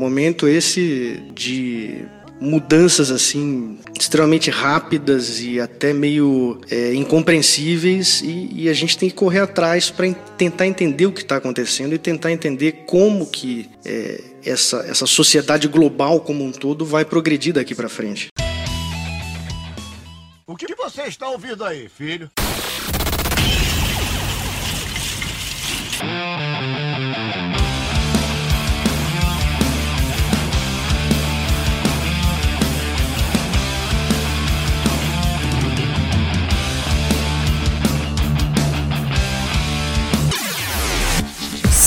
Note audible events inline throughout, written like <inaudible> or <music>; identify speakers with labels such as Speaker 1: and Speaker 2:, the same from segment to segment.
Speaker 1: Momento esse de mudanças assim extremamente rápidas e até meio é, incompreensíveis e, e, a gente tem que correr atrás para tentar entender o que está acontecendo e tentar entender como que é, essa, essa sociedade global como um todo vai progredir daqui para frente.
Speaker 2: O que você está ouvindo aí, filho?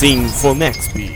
Speaker 3: Sinfonexp.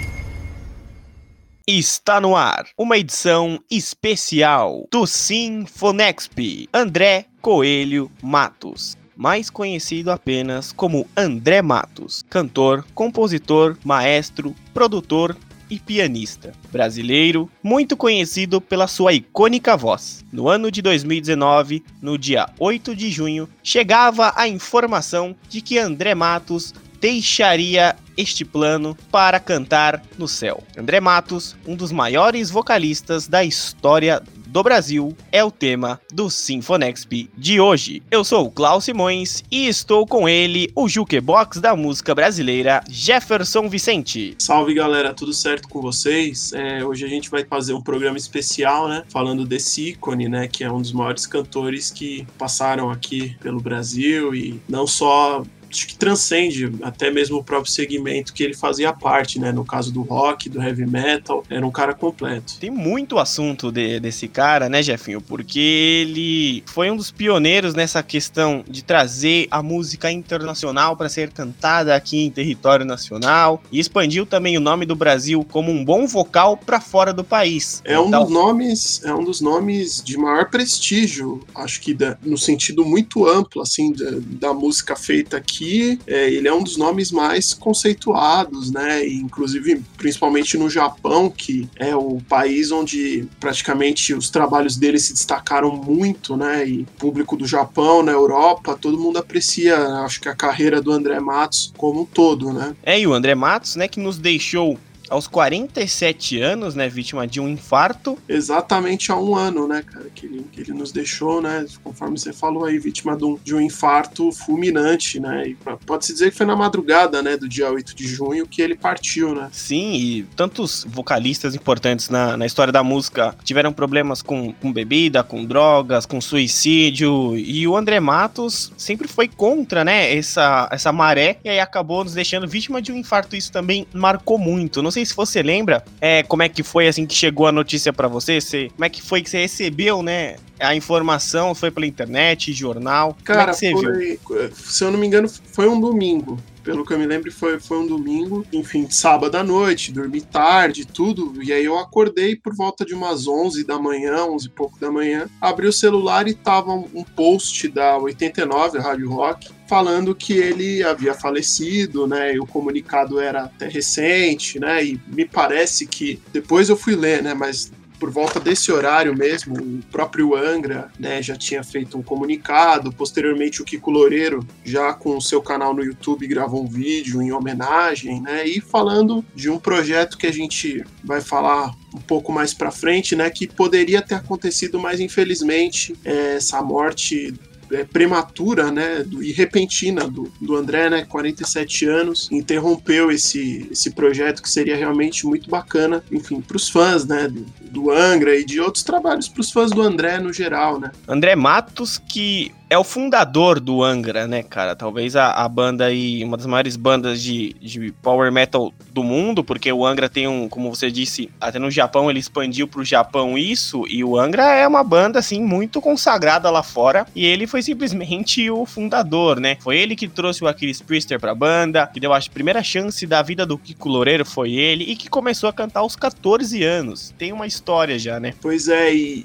Speaker 3: Está no ar uma edição especial do Sinfonexp. André Coelho Matos mais conhecido apenas como André Matos, cantor, compositor, maestro, produtor e pianista brasileiro, muito conhecido pela sua icônica voz. No ano de 2019, no dia 8 de junho, chegava a informação de que André Matos deixaria este plano para cantar no céu. André Matos, um dos maiores vocalistas da história do Brasil, é o tema do Sinfonexp de hoje. Eu sou o Klaus Simões e estou com ele, o jukebox da música brasileira, Jefferson Vicente.
Speaker 4: Salve galera, tudo certo com vocês? É, hoje a gente vai fazer um programa especial, né? Falando desse ícone, né? Que é um dos maiores cantores que passaram aqui pelo Brasil e não só acho que transcende até mesmo o próprio segmento que ele fazia parte, né? No caso do rock, do heavy metal, era um cara completo.
Speaker 3: Tem muito assunto de, desse cara, né, Jefinho? Porque ele foi um dos pioneiros nessa questão de trazer a música internacional para ser cantada aqui em território nacional e expandiu também o nome do Brasil como um bom vocal para fora do país.
Speaker 4: É um então... dos nomes, é um dos nomes de maior prestígio, acho que da, no sentido muito amplo assim da, da música feita aqui é, ele é um dos nomes mais conceituados, né? E, inclusive, principalmente no Japão, que é o país onde praticamente os trabalhos dele se destacaram muito, né? E público do Japão, na Europa, todo mundo aprecia, acho que a carreira do André Matos como um todo, né?
Speaker 3: É, e o André Matos, né, que nos deixou aos 47 anos, né, vítima de um infarto.
Speaker 4: Exatamente há um ano, né, cara, que ele, que ele nos deixou, né, conforme você falou aí, vítima de um, de um infarto fulminante, né, e pode-se dizer que foi na madrugada, né, do dia 8 de junho que ele partiu, né.
Speaker 3: Sim, e tantos vocalistas importantes na, na história da música tiveram problemas com, com bebida, com drogas, com suicídio, e o André Matos sempre foi contra, né, essa, essa maré, e aí acabou nos deixando vítima de um infarto, isso também marcou muito, não sei se você lembra é, como é que foi assim que chegou a notícia para você, você, como é que foi que você recebeu, né? A informação foi pela internet, jornal.
Speaker 4: Cara,
Speaker 3: como é
Speaker 4: que você foi, viu? se eu não me engano, foi um domingo pelo que eu me lembro, foi, foi um domingo, enfim, sábado à noite, dormi tarde, tudo. E aí eu acordei por volta de umas 11 da manhã, 11 e pouco da manhã. Abri o celular e tava um post da 89, Rádio Rock, falando que ele havia falecido, né? E o comunicado era até recente, né? E me parece que depois eu fui ler, né? Mas por volta desse horário mesmo, o próprio Angra né, já tinha feito um comunicado. Posteriormente, o Kiko Loureiro, já com o seu canal no YouTube, gravou um vídeo em homenagem, né? E falando de um projeto que a gente vai falar um pouco mais para frente, né? Que poderia ter acontecido, mas infelizmente é, essa morte é, prematura, né, do, e repentina do, do André, né, 47 anos, interrompeu esse, esse projeto que seria realmente muito bacana, enfim, para os fãs, né, do, do Angra e de outros trabalhos para os fãs do André no geral, né.
Speaker 3: André Matos, que é o fundador do Angra, né, cara? Talvez a, a banda aí, uma das maiores bandas de, de power metal do mundo, porque o Angra tem um, como você disse, até no Japão ele expandiu pro Japão isso, e o Angra é uma banda, assim, muito consagrada lá fora, e ele foi simplesmente o fundador, né? Foi ele que trouxe o Aquiles Priester pra banda, que deu a primeira chance da vida do Kiko Loureiro, foi ele, e que começou a cantar aos 14 anos. Tem uma história já, né?
Speaker 4: Pois é, e,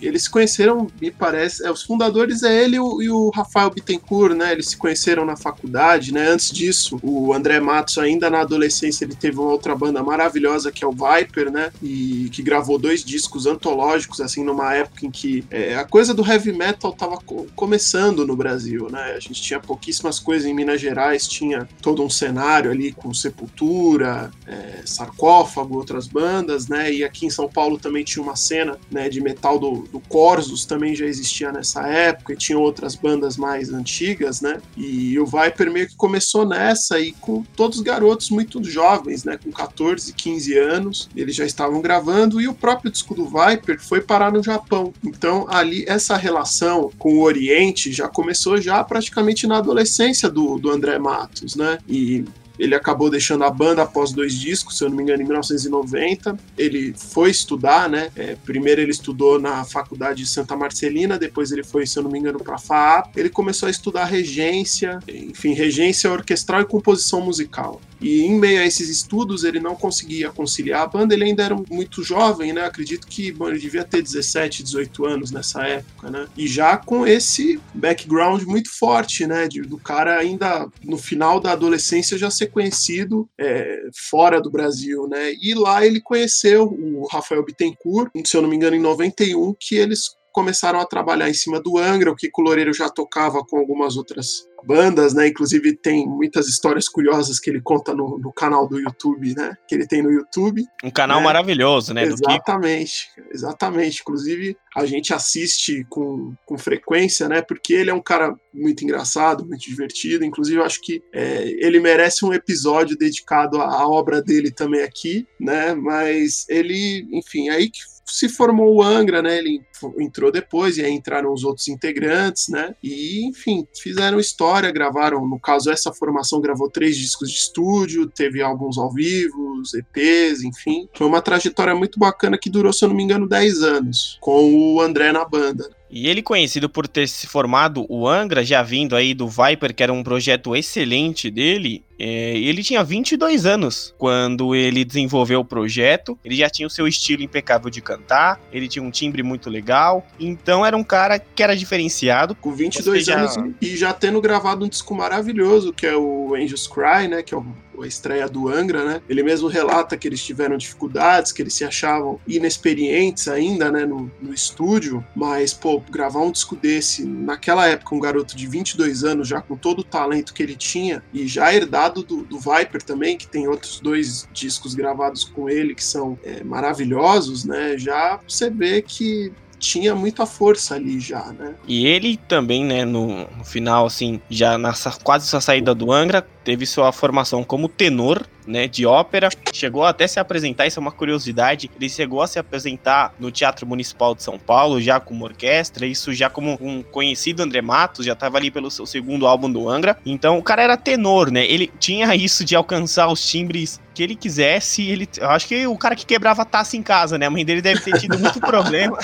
Speaker 4: e eles se conheceram, me parece, é, os fundadores é ele ele e o, e o Rafael Bittencourt, né? Eles se conheceram na faculdade, né? Antes disso, o André Matos, ainda na adolescência, ele teve uma outra banda maravilhosa que é o Viper, né? E que gravou dois discos antológicos, assim, numa época em que é, a coisa do heavy metal tava co começando no Brasil, né? A gente tinha pouquíssimas coisas em Minas Gerais, tinha todo um cenário ali com Sepultura, é, Sarcófago, outras bandas, né? E aqui em São Paulo também tinha uma cena né, de metal do, do Corsos, também já existia nessa época, e tinha outras bandas mais antigas, né? E o Viper meio que começou nessa e com todos garotos muito jovens, né? Com 14, 15 anos, eles já estavam gravando e o próprio disco do Viper foi parar no Japão. Então ali essa relação com o Oriente já começou já praticamente na adolescência do, do André Matos, né? E ele acabou deixando a banda após dois discos, se eu não me engano, em 1990. Ele foi estudar, né? É, primeiro ele estudou na faculdade de Santa Marcelina, depois ele foi, se eu não me engano, para a FAAP. Ele começou a estudar regência, enfim, regência orquestral e composição musical. E em meio a esses estudos, ele não conseguia conciliar a banda, ele ainda era muito jovem, né? Acredito que bom, ele devia ter 17, 18 anos nessa época, né? E já com esse background muito forte, né? De, do cara ainda no final da adolescência já ser conhecido é, fora do Brasil, né? E lá ele conheceu o Rafael Bittencourt, se eu não me engano, em 91, que eles começaram a trabalhar em cima do Angra, o que o Loureiro já tocava com algumas outras bandas, né? Inclusive tem muitas histórias curiosas que ele conta no, no canal do YouTube, né? Que ele tem no YouTube.
Speaker 3: Um canal né? maravilhoso, né?
Speaker 4: Exatamente, exatamente. Inclusive a gente assiste com, com frequência, né? Porque ele é um cara muito engraçado, muito divertido. Inclusive eu acho que é, ele merece um episódio dedicado à, à obra dele também aqui, né? Mas ele, enfim, aí que se formou o Angra, né? Ele entrou depois e aí entraram os outros integrantes, né? E, enfim, fizeram história, gravaram, no caso, essa formação gravou três discos de estúdio, teve álbuns ao vivo, EPs, enfim. Foi uma trajetória muito bacana que durou, se eu não me engano, 10 anos, com o André na banda.
Speaker 3: E ele conhecido por ter se formado o Angra, já vindo aí do Viper, que era um projeto excelente dele, ele tinha 22 anos quando ele desenvolveu o projeto, ele já tinha o seu estilo impecável de cantar, ele tinha um timbre muito legal, então era um cara que era diferenciado.
Speaker 4: Com 22 anos e já tendo gravado um disco maravilhoso, que é o Angels Cry, né, que é o a estreia do Angra, né? Ele mesmo relata que eles tiveram dificuldades, que eles se achavam inexperientes ainda, né, no, no estúdio, mas, pô, gravar um disco desse, naquela época, um garoto de 22 anos, já com todo o talento que ele tinha, e já herdado do, do Viper também, que tem outros dois discos gravados com ele que são é, maravilhosos, né? Já você vê que tinha muita força ali já, né?
Speaker 3: E ele também, né, no, final, assim, já na quase sua saída do Angra, teve sua formação como tenor, né, de ópera, chegou até se apresentar, isso é uma curiosidade, ele chegou a se apresentar no Teatro Municipal de São Paulo, já como orquestra, isso já como um conhecido André Matos, já estava ali pelo seu segundo álbum do Angra, então o cara era tenor, né, ele tinha isso de alcançar os timbres que ele quisesse, ele, eu acho que o cara que quebrava taça em casa, né, a mãe dele deve ter tido muito <laughs> problema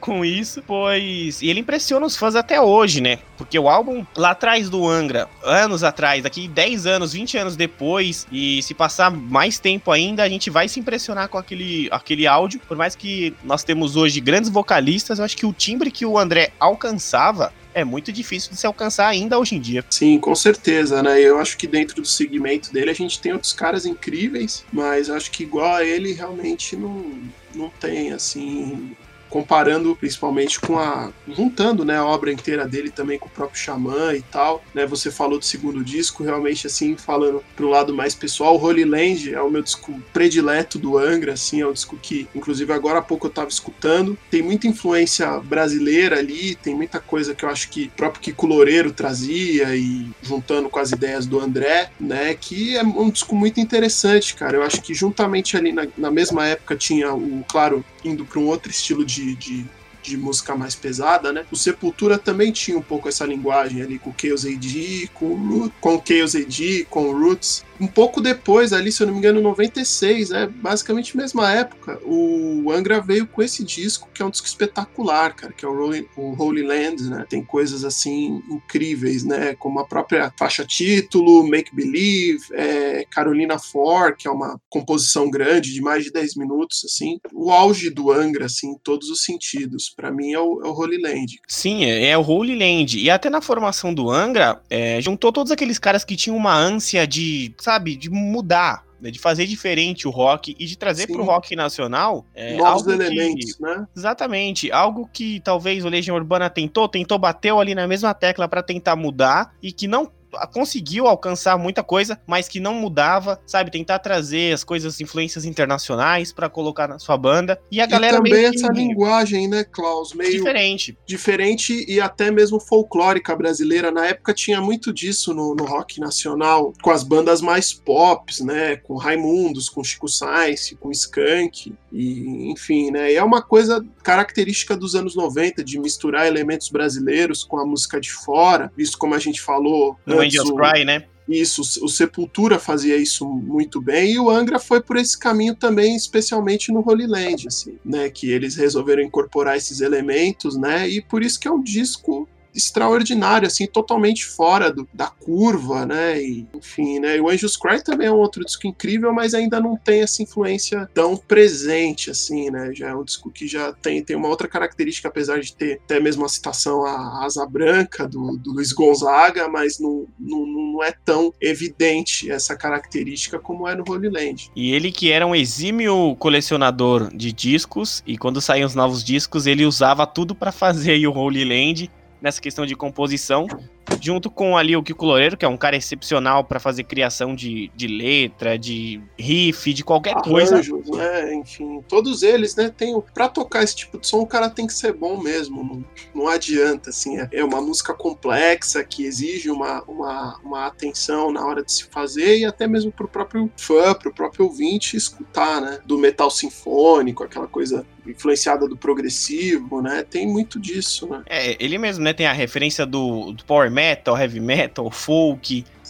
Speaker 3: com isso, pois, e ele impressiona os fãs até hoje, né, porque o álbum lá atrás do Angra, anos atrás, daqui 10 10 anos, 20 anos depois, e se passar mais tempo ainda, a gente vai se impressionar com aquele, aquele áudio. Por mais que nós temos hoje grandes vocalistas, eu acho que o timbre que o André alcançava é muito difícil de se alcançar ainda hoje em dia.
Speaker 4: Sim, com certeza, né? Eu acho que dentro do segmento dele a gente tem outros caras incríveis, mas acho que igual a ele realmente não, não tem, assim, comparando principalmente com a juntando, né, a obra inteira dele também com o próprio Xamã e tal, né? Você falou do segundo disco, realmente assim, falando pro lado mais pessoal, Holy Land é o meu disco predileto do Angra, assim, é um disco que inclusive agora há pouco eu tava escutando, tem muita influência brasileira ali, tem muita coisa que eu acho que o próprio Kiko Loureiro trazia e juntando com as ideias do André, né, que é um disco muito interessante, cara. Eu acho que juntamente ali na, na mesma época tinha o, claro, indo para um outro estilo de, de, música mais pesada, né? O Sepultura também tinha um pouco essa linguagem ali com o Chaos AD, com com o Chaos AD, com Roots, um pouco depois, ali, se eu não me engano, 96, é basicamente mesma época, o Angra veio com esse disco, que é um disco espetacular, cara, que é o, Rolling, o Holy Land, né? Tem coisas assim incríveis, né? Como a própria faixa título, Make Believe, é, Carolina For, que é uma composição grande de mais de 10 minutos, assim. O auge do Angra, assim, em todos os sentidos. Para mim é o, é o Holy Land.
Speaker 3: Sim, é, é, o Holy Land. E até na formação do Angra, é, juntou todos aqueles caras que tinham uma ânsia de, sabe, de mudar né, de fazer diferente o rock e de trazer para o rock nacional
Speaker 4: é, novos elementos, que, né?
Speaker 3: Exatamente, algo que talvez o Legião Urbana tentou, tentou bateu ali na mesma tecla para tentar mudar e que não conseguiu alcançar muita coisa, mas que não mudava, sabe? Tentar trazer as coisas, influências internacionais para colocar na sua banda. E a galera
Speaker 4: e também essa linguagem, né, Klaus? Meio
Speaker 3: diferente.
Speaker 4: Diferente e até mesmo folclórica brasileira. Na época tinha muito disso no, no rock nacional, com as bandas mais pop, né? Com Raimundos, com Chico Sainz, com Skank, e enfim, né? E é uma coisa característica dos anos 90 de misturar elementos brasileiros com a música de fora, visto como a gente falou.
Speaker 3: No Angels Cry, né?
Speaker 4: Isso, o Sepultura fazia isso muito bem e o Angra foi por esse caminho também, especialmente no Holy Land, assim, né, que eles resolveram incorporar esses elementos, né, e por isso que é um disco extraordinário, assim, totalmente fora do, da curva, né? E, enfim, né? E o Angels Cry também é um outro disco incrível, mas ainda não tem essa influência tão presente, assim, né? Já é um disco que já tem, tem uma outra característica, apesar de ter até mesmo a citação à Asa Branca do, do Luiz Gonzaga, mas não, não, não é tão evidente essa característica como é no Holy Land.
Speaker 3: E ele que era um exímio colecionador de discos, e quando saíam os novos discos, ele usava tudo para fazer o Holy Land nessa questão de composição, junto com ali o Kiko Loureiro, que é um cara excepcional para fazer criação de, de letra, de riff, de qualquer Arranjos,
Speaker 4: coisa. Né? Enfim, todos eles, né, tem para tocar esse tipo de som, o cara tem que ser bom mesmo, não, não adianta, assim, é, é uma música complexa que exige uma, uma, uma atenção na hora de se fazer e até mesmo pro próprio fã, pro próprio ouvinte escutar, né, do metal sinfônico, aquela coisa influenciada do progressivo, né? Tem muito disso, né?
Speaker 3: É, ele mesmo, né? Tem a referência do, do power metal, heavy metal, folk.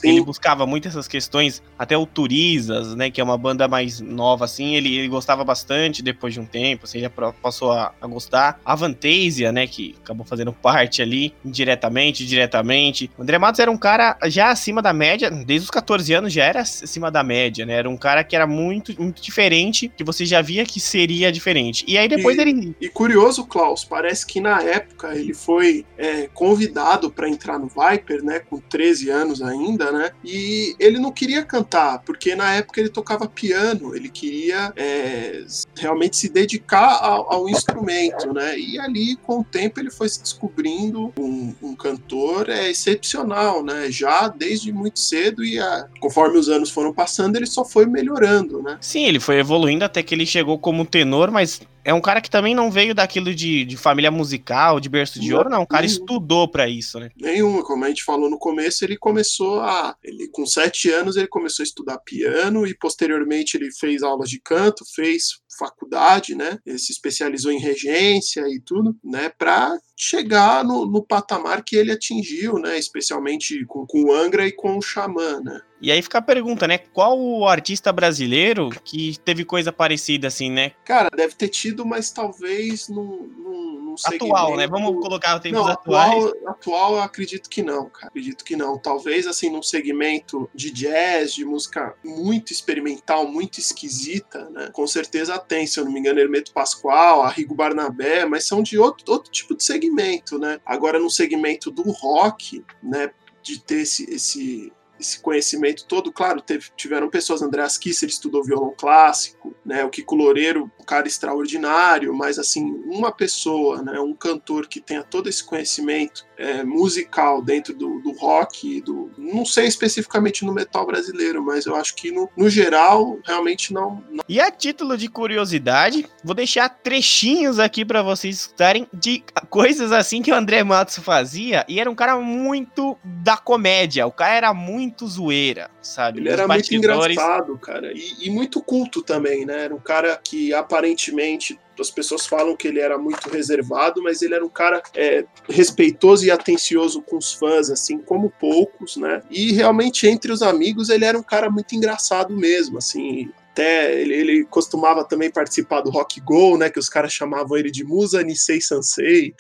Speaker 3: Ele buscava muito essas questões, até o Turizas, né, que é uma banda mais nova, assim, ele, ele gostava bastante depois de um tempo, assim, já passou a, a gostar. A Vantasia, né, que acabou fazendo parte ali, indiretamente, diretamente. O André Matos era um cara já acima da média, desde os 14 anos já era acima da média, né, era um cara que era muito, muito diferente, que você já via que seria diferente. E aí depois
Speaker 4: e,
Speaker 3: ele...
Speaker 4: E curioso, Klaus, parece que na época ele foi é, convidado para entrar no Viper, né, com 13 anos ainda, né? E ele não queria cantar, porque na época ele tocava piano, ele queria é, realmente se dedicar ao, ao, instrumento, né? E ali, com o tempo, ele foi se descobrindo um, um cantor é, excepcional, né? Já desde muito cedo e a, conforme os anos foram passando, ele só foi melhorando, né?
Speaker 3: Sim, ele foi evoluindo até que ele chegou como tenor, mas é um cara que também não veio daquilo de, de família musical, de berço de ouro, não. O cara nenhum. estudou para isso, né?
Speaker 4: Nenhuma. Como a gente falou no começo, ele começou a. Ele, com sete anos, ele começou a estudar piano e posteriormente ele fez aulas de canto, fez faculdade, né? Ele se especializou em regência e tudo, né? Para chegar no, no, patamar que ele atingiu, né? Especialmente com, com o Angra e com o Xamã, né?
Speaker 3: E aí fica a pergunta, né? Qual o artista brasileiro que teve coisa parecida assim, né?
Speaker 4: Cara, deve ter tido, mas talvez num, num,
Speaker 3: atual, né? Vamos colocar o tempo não,
Speaker 4: atuais. Atual, atual, eu acredito que não, cara. Acredito que não. Talvez assim num segmento de jazz, de música muito experimental, muito esquisita, né? Com certeza tem, se eu não me engano, Hermeto Pascoal, Arrigo Barnabé, mas são de outro, outro tipo de segmento, né? Agora no segmento do rock, né? De ter esse, esse esse conhecimento todo. Claro, teve, tiveram pessoas, Andreas Kisser estudou violão clássico, né, o Kiko Loureiro, um cara extraordinário, mas assim, uma pessoa, né, um cantor que tenha todo esse conhecimento é, musical dentro do, do rock, do, não sei especificamente no metal brasileiro, mas eu acho que no, no geral, realmente não, não,
Speaker 3: E a título de curiosidade, vou deixar trechinhos aqui para vocês escutarem de coisas assim que o André Matos fazia, e era um cara muito da comédia, o cara era muito muito zoeira, sabe?
Speaker 4: Ele era muito engraçado, cara. E, e, muito culto também, né? Era um cara que aparentemente as pessoas falam que ele era muito reservado, mas ele era um cara é, respeitoso e atencioso com os fãs, assim como poucos, né? E realmente entre os amigos ele era um cara muito engraçado mesmo, assim até ele, ele, costumava também participar do Rock Go, né? Que os caras chamavam ele de Musa Nisei Sansei.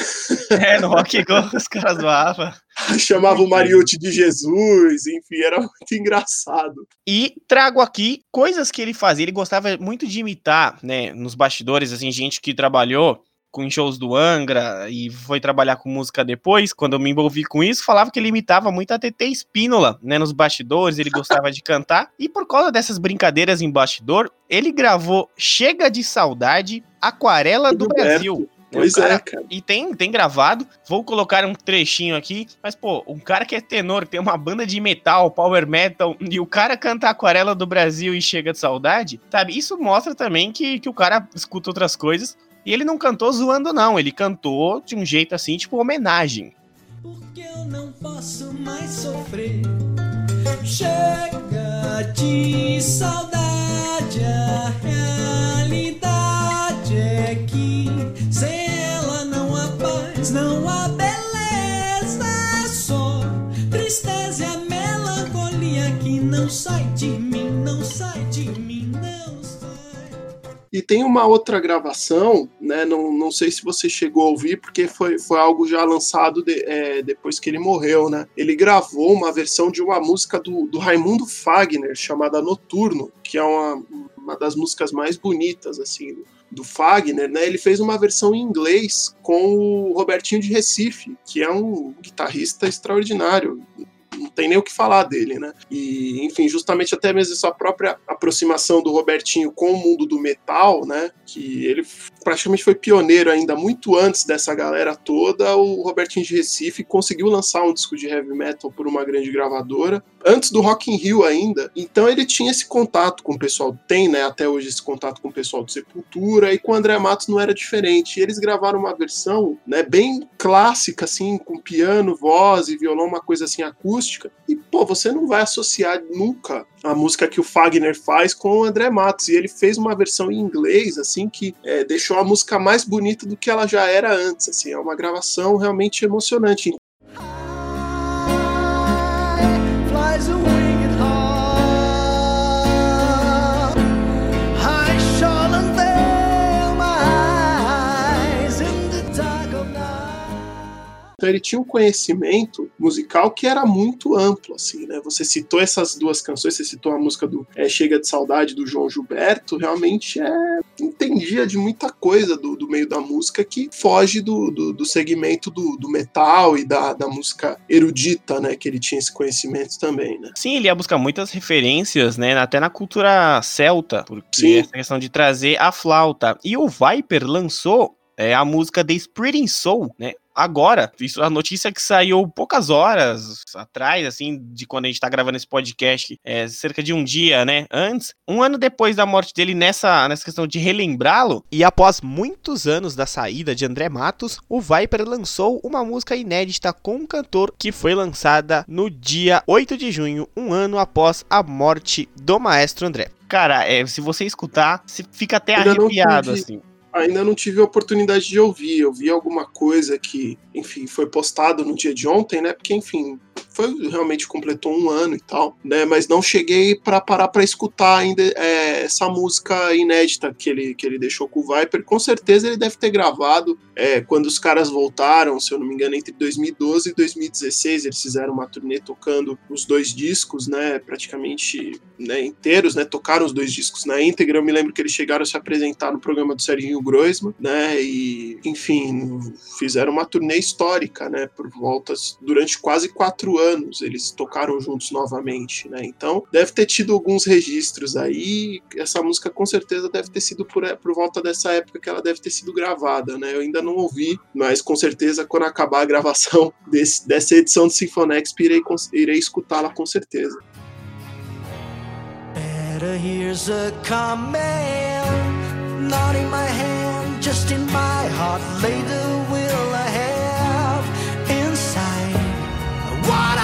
Speaker 3: É, no Rock Go os caras zoavam. <laughs>
Speaker 4: Chamava o Mariotti de Jesus, enfim, era muito engraçado.
Speaker 3: E trago aqui coisas que ele fazia. Ele gostava muito de imitar, né? Nos bastidores, assim, gente que trabalhou com shows do Angra e foi trabalhar com música depois, quando eu me envolvi com isso, falava que ele imitava muito a TT Espínola, né, nos bastidores, ele gostava de cantar, e por causa dessas brincadeiras em bastidor, ele gravou Chega de Saudade, Aquarela do Brasil.
Speaker 4: Pois
Speaker 3: cara,
Speaker 4: é, cara.
Speaker 3: E tem, tem gravado. Vou colocar um trechinho aqui. Mas, pô, um cara que é tenor, tem uma banda de metal, power metal, e o cara canta Aquarela do Brasil e chega de saudade, sabe? Isso mostra também que, que o cara escuta outras coisas. E ele não cantou zoando, não. Ele cantou de um jeito assim, tipo homenagem.
Speaker 5: Porque eu não posso mais sofrer. Chega de saudade, a realidade é que sem ela não há paz, não há beleza, é só tristeza e a melancolia que não sai de mim,
Speaker 4: E tem uma outra gravação, né? Não, não sei se você chegou a ouvir, porque foi, foi algo já lançado de- é, depois que ele morreu, né? Ele gravou uma versão de uma música do, do Raimundo Fagner, chamada Noturno, que é uma, uma das músicas mais bonitas, assim, do, Fagner, né? Ele fez uma versão em inglês com o Robertinho de Recife, que é um guitarrista extraordinário. Não tem nem o que falar dele, né? E, enfim, justamente até mesmo essa própria aproximação do Robertinho com o mundo do metal, né? Que ele praticamente foi pioneiro ainda muito antes dessa galera toda. O Robertinho de Recife conseguiu lançar um disco de heavy metal por uma grande gravadora antes do Rock in Rio ainda. Então ele tinha esse contato com o pessoal, tem, né, até hoje esse contato com o pessoal do Sepultura e com o André Matos não era diferente. Eles gravaram uma versão, né, bem clássica assim, com piano, voz e violão, uma coisa assim acústica. E pô, você não vai associar nunca a música que o Fagner faz com o André Matos. E ele fez uma versão em inglês, assim, que é, deixou a música mais bonita do que ela já era antes. Assim, é uma gravação realmente emocionante. Então ele tinha um conhecimento musical que era muito amplo, assim, né? Você citou essas duas canções, você citou a música do é, Chega de Saudade do João Gilberto, realmente é entendia de muita coisa do, do meio da música que foge do, do, do segmento do, do metal e da, da música erudita, né? Que ele tinha esse conhecimento também, né?
Speaker 3: Sim, ele ia buscar muitas referências, né? Até na cultura celta, porque
Speaker 4: Sim.
Speaker 3: essa questão de trazer a flauta. E o Viper lançou é, a música The Spreading Soul, né? Agora, isso a notícia que saiu poucas horas atrás, assim, de quando a gente tá gravando esse podcast, é, cerca de um dia, né, antes, um ano depois da morte dele nessa, nessa questão de relembrá-lo, e após muitos anos da saída de André Matos, o Viper lançou uma música inédita com um cantor que foi lançada no dia 8 de junho, um ano após a morte do maestro André. Cara, é, se você escutar, você fica até
Speaker 4: não
Speaker 3: arrepiado, assim.
Speaker 4: Ainda não tive a oportunidade de ouvir. Eu vi alguma coisa que, enfim, foi postado no dia de ontem, né? Porque, enfim, foi realmente completou um ano e tal, né? Mas não cheguei para parar para escutar ainda é, essa música inédita que ele, que ele deixou com o Viper. Com certeza ele deve ter gravado é, quando os caras voltaram, se eu não me engano, entre 2012 e 2016. Eles fizeram uma turnê tocando os dois discos, né? Praticamente né, inteiros, né? Tocaram os dois discos na íntegra. Eu me lembro que eles chegaram a se apresentar no programa do Serginho Groisman, né? E, enfim, fizeram uma turnê histórica, né? Por voltas durante quase quatro anos eles tocaram juntos novamente, né? Então deve ter tido alguns registros aí. Essa música com certeza deve ter sido por, por volta dessa época que ela deve ter sido gravada, né? Eu ainda não ouvi, mas com certeza quando acabar a gravação <laughs> desse, dessa edição do Sinfonex irei, irei escutá-la com certeza.
Speaker 5: Here's a not in my hand, just in my heart. What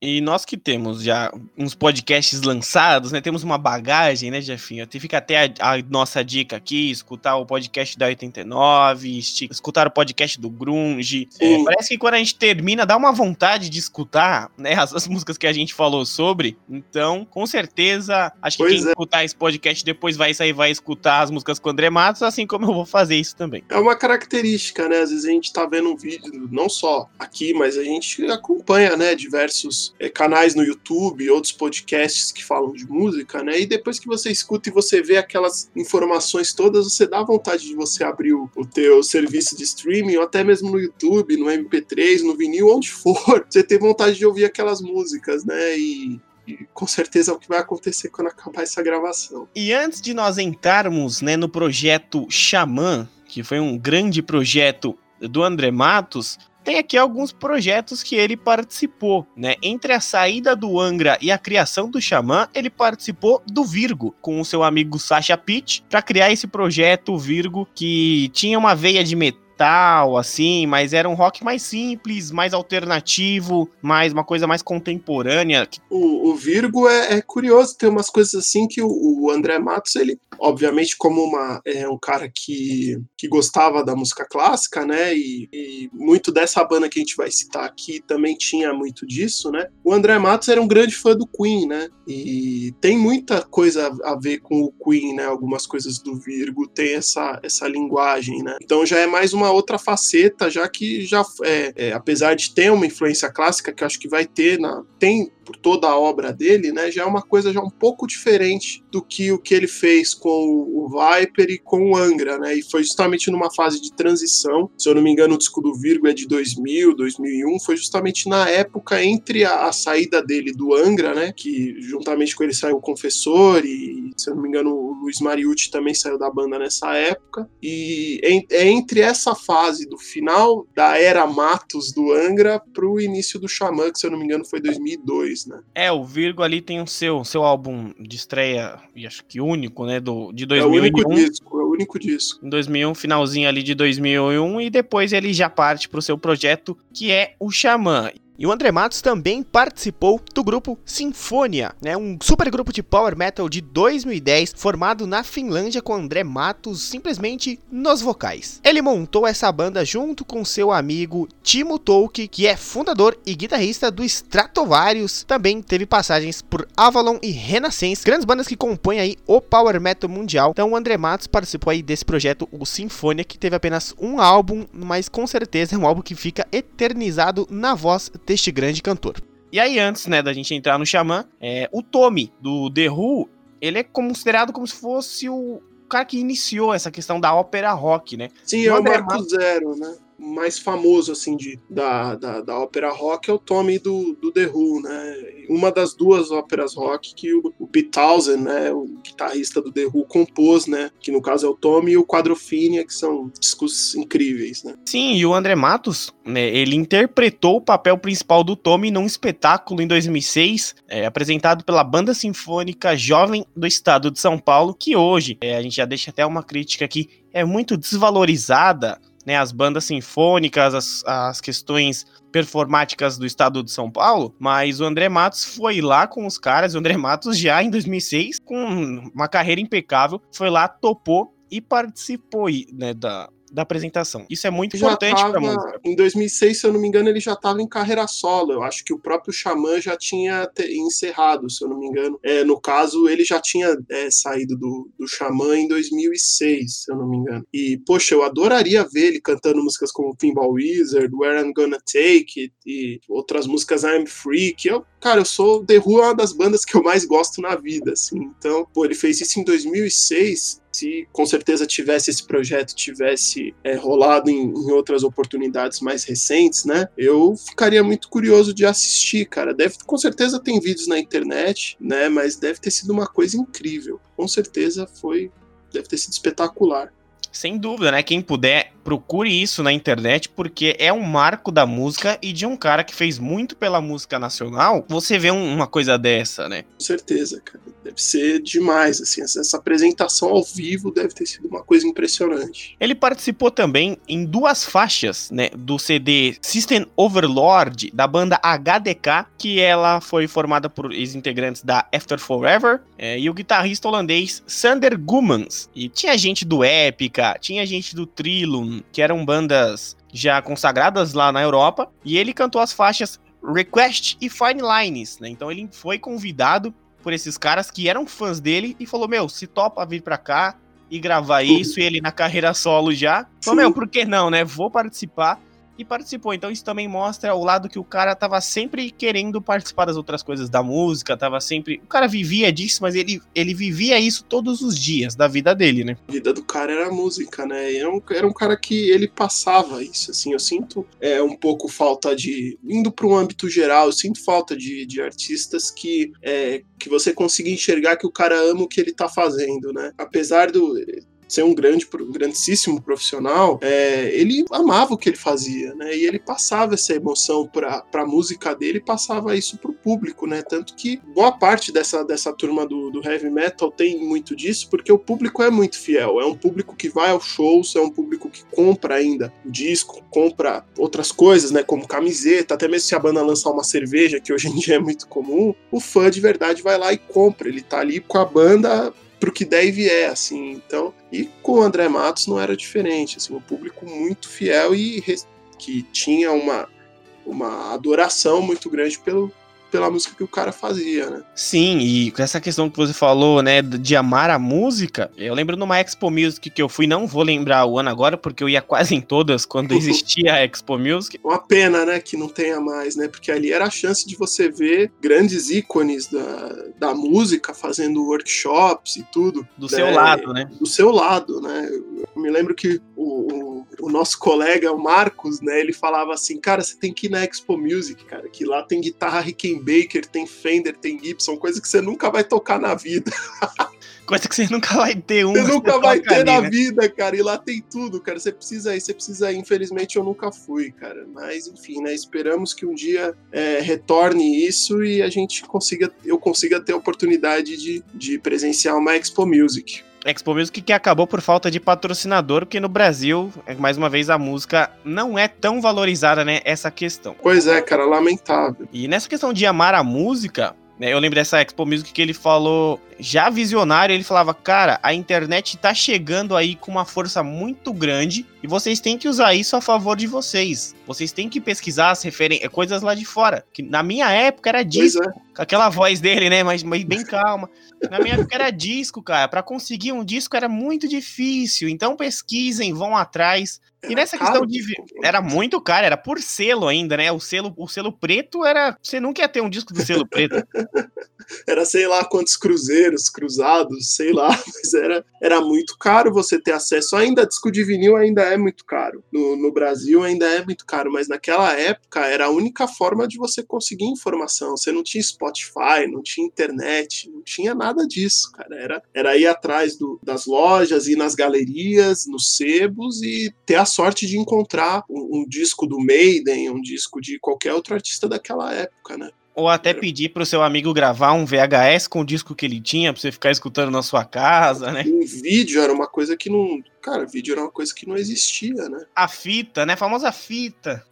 Speaker 3: E nós que temos já uns podcasts lançados, né? Temos uma bagagem, né, Jefinho? Até Fica até a, a nossa dica aqui, escutar o podcast da 89, esti- escutar o podcast do Grunge. É, parece que quando a gente termina, dá uma vontade de escutar, né, as, as músicas que a gente falou sobre. Então, com certeza, acho que
Speaker 4: Pois
Speaker 3: quem
Speaker 4: é.
Speaker 3: escutar esse podcast depois vai sair, vai escutar as músicas com o André Matos, assim como eu vou fazer isso também.
Speaker 4: É uma característica, né? Às vezes a gente tá vendo um vídeo, não só aqui, mas a gente acompanha, né, diversos é, canais no YouTube, outros podcasts que falam de música, né? E depois que você escuta e você vê aquelas informações todas, você dá vontade de você abrir o, o teu serviço de streaming, ou até mesmo no YouTube, no MP3, no vinil, onde for, <laughs> você ter vontade de ouvir aquelas músicas, né? E, e com certeza é o que vai acontecer quando acabar essa gravação.
Speaker 3: E antes de nós entrarmos né, no projeto Xamã, que foi um grande projeto do André Matos, tem aqui alguns projetos que ele participou, né? Entre a saída do Angra e a criação do Xamã, ele participou do Virgo com o seu amigo Sasha Pitt para criar esse projeto Virgo que tinha uma veia de metal metal, assim, mas era um rock mais simples, mais alternativo, mais uma coisa mais contemporânea.
Speaker 4: O, o Virgo é, é, curioso, tem umas coisas assim que o, o, André Matos, ele, obviamente, como uma, é um cara que, que gostava da música clássica, né, e, e muito dessa banda que a gente vai citar aqui também tinha muito disso, né, o André Matos era um grande fã do Queen, né, e tem muita coisa a ver com o Queen, né, algumas coisas do Virgo tem essa, essa linguagem, né, então já é mais uma uma outra faceta, já que já é, é, apesar de ter uma influência clássica, que acho que vai ter na tem por toda a obra dele, né, já é uma coisa já um pouco diferente do que o que ele fez com o Viper e com o Angra, né, e foi justamente numa fase de transição, se eu não me engano o disco do Virgo é de 2000, 2001, foi justamente na época entre a, a saída dele do Angra, né, que juntamente com ele saiu o Confessor e, se eu não me engano, o Luiz Mariucci também saiu da banda nessa época, e é entre essa fase do final da era Matos do Angra pro início do Xamã, que se eu não me engano foi 2002, né?
Speaker 3: É, o Virgo ali tem o seu, seu álbum de estreia, e acho que único, né, do, de 2001. É o
Speaker 4: único disco, é o único disco.
Speaker 3: Em 2001, finalzinho ali de 2001, e depois ele já parte pro seu projeto, que é o Xamã. E o André Matos também participou do grupo Sinfonia, né, um super grupo de power metal de 2010 formado na Finlândia com André Matos simplesmente nos vocais. Ele montou essa banda junto com seu amigo Timo Tolk, que é fundador e guitarrista do Stratovarius, também teve passagens por Avalon e Renaissance, grandes bandas que compõem aí o power metal mundial. Então o André Matos participou aí desse projeto, o Sinfonia, que teve apenas um álbum, mas com certeza é um álbum que fica eternizado na voz deste grande cantor. E aí, antes, né, da gente entrar no Xamã, é, o Tommy, do The Who, ele é considerado como se fosse o cara que iniciou essa questão da ópera rock, né?
Speaker 4: Sim, é o Marco Zero, né? Mais famoso assim de, da, da, da ópera rock é o Tommy do, do The Who, né? Uma das duas óperas rock que o, o Pete Townsend, né, o guitarrista do The Who, compôs, né? Que no caso é o Tommy e o Quadrophenia, que são discos incríveis, né?
Speaker 3: Sim, e o André Matos, né, ele interpretou o papel principal do Tommy num espetáculo em 2006, é, apresentado pela Banda Sinfônica Jovem do Estado de São Paulo, que hoje, é, a gente já deixa até uma crítica aqui, é muito desvalorizada né, as bandas sinfônicas, as, as questões performáticas do estado de São Paulo, mas o André Matos foi lá com os caras, o André Matos já em 2006, com uma carreira impecável, foi lá, topou e participou né, da, da apresentação. Isso é muito já importante para música.
Speaker 4: Em 2006, se eu não me engano, ele já estava em carreira solo. Eu acho que o próprio Xamã já tinha encerrado, se eu não me engano. É, no caso, ele já tinha é, saído do, do Xamã em 2006, se eu não me engano. E, poxa, eu adoraria ver ele cantando músicas como Pinball Wizard, Where I'm Gonna Take It e outras músicas I'm Free, que eu, cara, eu sou The Who é uma das bandas que eu mais gosto na vida, assim. Então, pô, ele fez isso em 2006 se com certeza tivesse esse projeto tivesse é, rolado em, em, outras oportunidades mais recentes, né? Eu ficaria muito curioso de assistir, cara. Deve, com certeza tem vídeos na internet, né? Mas deve ter sido uma coisa incrível. Com certeza foi, deve ter sido espetacular.
Speaker 3: Sem dúvida, né? Quem puder, procure isso na internet, porque é um marco da música e de um cara que fez muito pela música nacional. Você vê um, uma coisa dessa, né?
Speaker 4: Com certeza, cara. Deve ser demais, assim. Essa apresentação ao vivo deve ter sido uma coisa impressionante.
Speaker 3: Ele participou também em duas faixas, né? Do CD System Overlord, da banda HDK, que ela foi formada por ex-integrantes da After Forever é, e o guitarrista holandês Sander Gumans. E tinha gente do Epica, tinha gente do Trilum, que eram bandas já consagradas lá na Europa, e ele cantou as faixas Request e Fine Lines, né? Então ele foi convidado por esses caras que eram fãs dele e falou: Meu, se topa vir pra cá e gravar isso, e ele na carreira solo já. Falou: Meu, por que não, né? Vou participar. E participou. Então isso também mostra o lado que o cara tava sempre querendo participar das outras coisas da música, tava sempre. O cara vivia disso, mas ele, ele vivia isso todos os dias da vida dele, né?
Speaker 4: A vida do cara era música, né? Era um, era um cara que ele passava isso, assim. Eu sinto é, um pouco falta de. Indo para um âmbito geral, eu sinto falta de, de artistas que, é, que você consiga enxergar que o cara ama o que ele tá fazendo, né? Apesar do ser um grande, um grandíssimo profissional, é, ele amava o que ele fazia, né? E ele passava essa emoção para a música dele passava isso para o público, né? Tanto que boa parte dessa, dessa turma do, do heavy metal tem muito disso, porque o público é muito fiel. É um público que vai aos shows, é um público que compra ainda o disco, compra outras coisas, né? Como camiseta, até mesmo se a banda lançar uma cerveja, que hoje em dia é muito comum, o fã de verdade vai lá e compra. Ele tá ali com a banda pro que der e vier, assim. Então, e com o André Matos não era diferente, assim, um público muito fiel e que tinha uma, uma adoração muito grande pelo, pela música que o cara fazia, né?
Speaker 3: Sim, e com essa questão que você falou, né, de amar a música, eu lembro numa Expo Music que eu fui, não vou lembrar o ano agora, porque eu ia quase em todas quando <laughs> existia a Expo Music.
Speaker 4: Uma pena, né, que não tenha mais, né, porque ali era a chance de você ver grandes ícones da, da música fazendo workshops e tudo.
Speaker 3: Do né? seu lado, né?
Speaker 4: Do seu lado, né? Eu me lembro que o, o, o nosso colega, o Marcos, né, ele falava assim, cara, você tem que ir na Expo Music, cara, que lá tem guitarra Rickenbacker, tem Fender, tem Gibson, coisa que você nunca vai tocar na vida. <laughs>
Speaker 3: Coisa que você nunca vai ter um.
Speaker 4: Você nunca vai ter ali, na né? vida, cara. E lá tem tudo, cara. Você precisa ir, você precisa ir. Infelizmente eu nunca fui, cara. Mas enfim, né? Esperamos que um dia é, retorne isso e a gente consiga, eu consiga ter a oportunidade de, de presenciar uma Expo Music.
Speaker 3: Expo Music que acabou por falta de patrocinador, porque no Brasil, é, mais uma vez, a música não é tão valorizada, né? Essa questão.
Speaker 4: Pois é, cara, lamentável.
Speaker 3: E nessa questão de amar a música, né, eu lembro dessa Expo Music que ele falou, já visionário, ele falava, cara, a internet tá chegando aí com uma força muito grande e vocês têm que usar isso a favor de vocês. Vocês têm que pesquisar as referências, coisas lá de fora. Que na minha época era disco, é. com aquela voz dele, né, mas, mas bem calma. Na minha época era disco, cara. Para conseguir um disco era muito difícil. Então pesquisem, vão atrás. E nessa questão de. Era muito caro, era por selo ainda, né? O selo, o selo preto era. Você nunca ia ter um disco do selo preto. <laughs>
Speaker 4: era sei lá quantos cruzeiros, cruzados, sei lá, <laughs> mas era, era muito caro você ter acesso. Ainda disco de vinil ainda é muito caro. No, no Brasil ainda é muito caro, mas naquela época era a única forma de você conseguir informação. Você não tinha Spotify, não tinha internet, não tinha nada disso, cara. Era, era ir atrás do, das lojas, ir nas galerias, nos sebos e ter a sorte de encontrar um, um disco do Maiden, um disco de qualquer outro artista daquela época, né?
Speaker 3: Ou até pedir pro seu amigo gravar um VHS com o disco que ele tinha, pra você ficar escutando na sua casa, né?
Speaker 4: Um vídeo era uma coisa que não. Cara, vídeo era uma coisa que não existia, né?
Speaker 3: A fita, né? A famosa fita.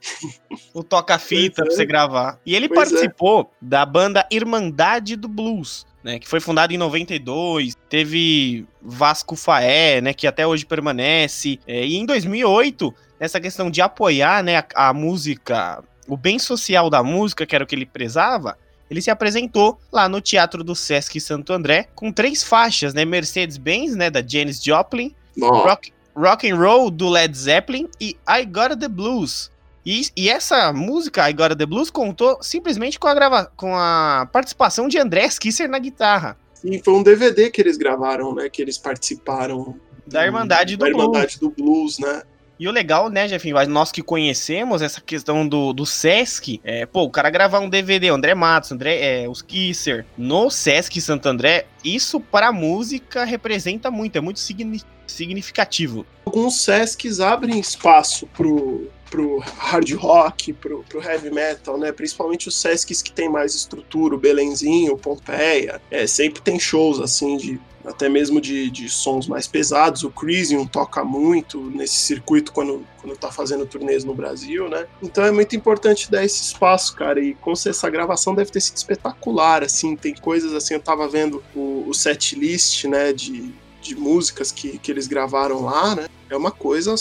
Speaker 3: o toca-fita pra você é. gravar. E ele pois é. participou é. da banda Irmandade do Blues. Né, que foi fundada em 92, teve Vasco Faé, né, que até hoje permanece, é, e em 2008, essa questão de apoiar, né, a, a música o bem social da música, que era o que ele prezava, ele se apresentou lá no Teatro do Sesc Santo André com três faixas, né? Mercedes-Benz, né, da Janis Joplin, rock, rock and Roll do Led Zeppelin e I Got the Blues. E, e, essa música, I Got the Blues, contou simplesmente com a, grava com a participação de André Kisser na guitarra.
Speaker 4: Sim, foi um DVD que eles gravaram, né? Que eles participaram.
Speaker 3: Da Irmandade do da
Speaker 4: Blues. Irmandade do Blues, né?
Speaker 3: E o legal, né, Jefinho, nós que conhecemos essa questão do, do Sesc, é, pô, o cara gravar um DVD, André Matos, André, é, os Kisser, no Sesc Santo André, isso para música representa muito, é muito significativo.
Speaker 4: Alguns Sescs abrem espaço pro, pro hard rock, pro, pro heavy metal, né? Principalmente os Sescs que tem mais estrutura, o Belenzinho, Pompeia, é, sempre tem shows assim de até mesmo de, de sons mais pesados. O Crisium toca muito nesse circuito quando, quando tá fazendo turnês no Brasil, né? Então é muito importante dar esse espaço, cara. E com essa gravação deve ter sido espetacular, assim. Tem coisas assim, eu tava vendo o, o set list, né, de, de músicas que, que eles gravaram lá, né? É uma coisa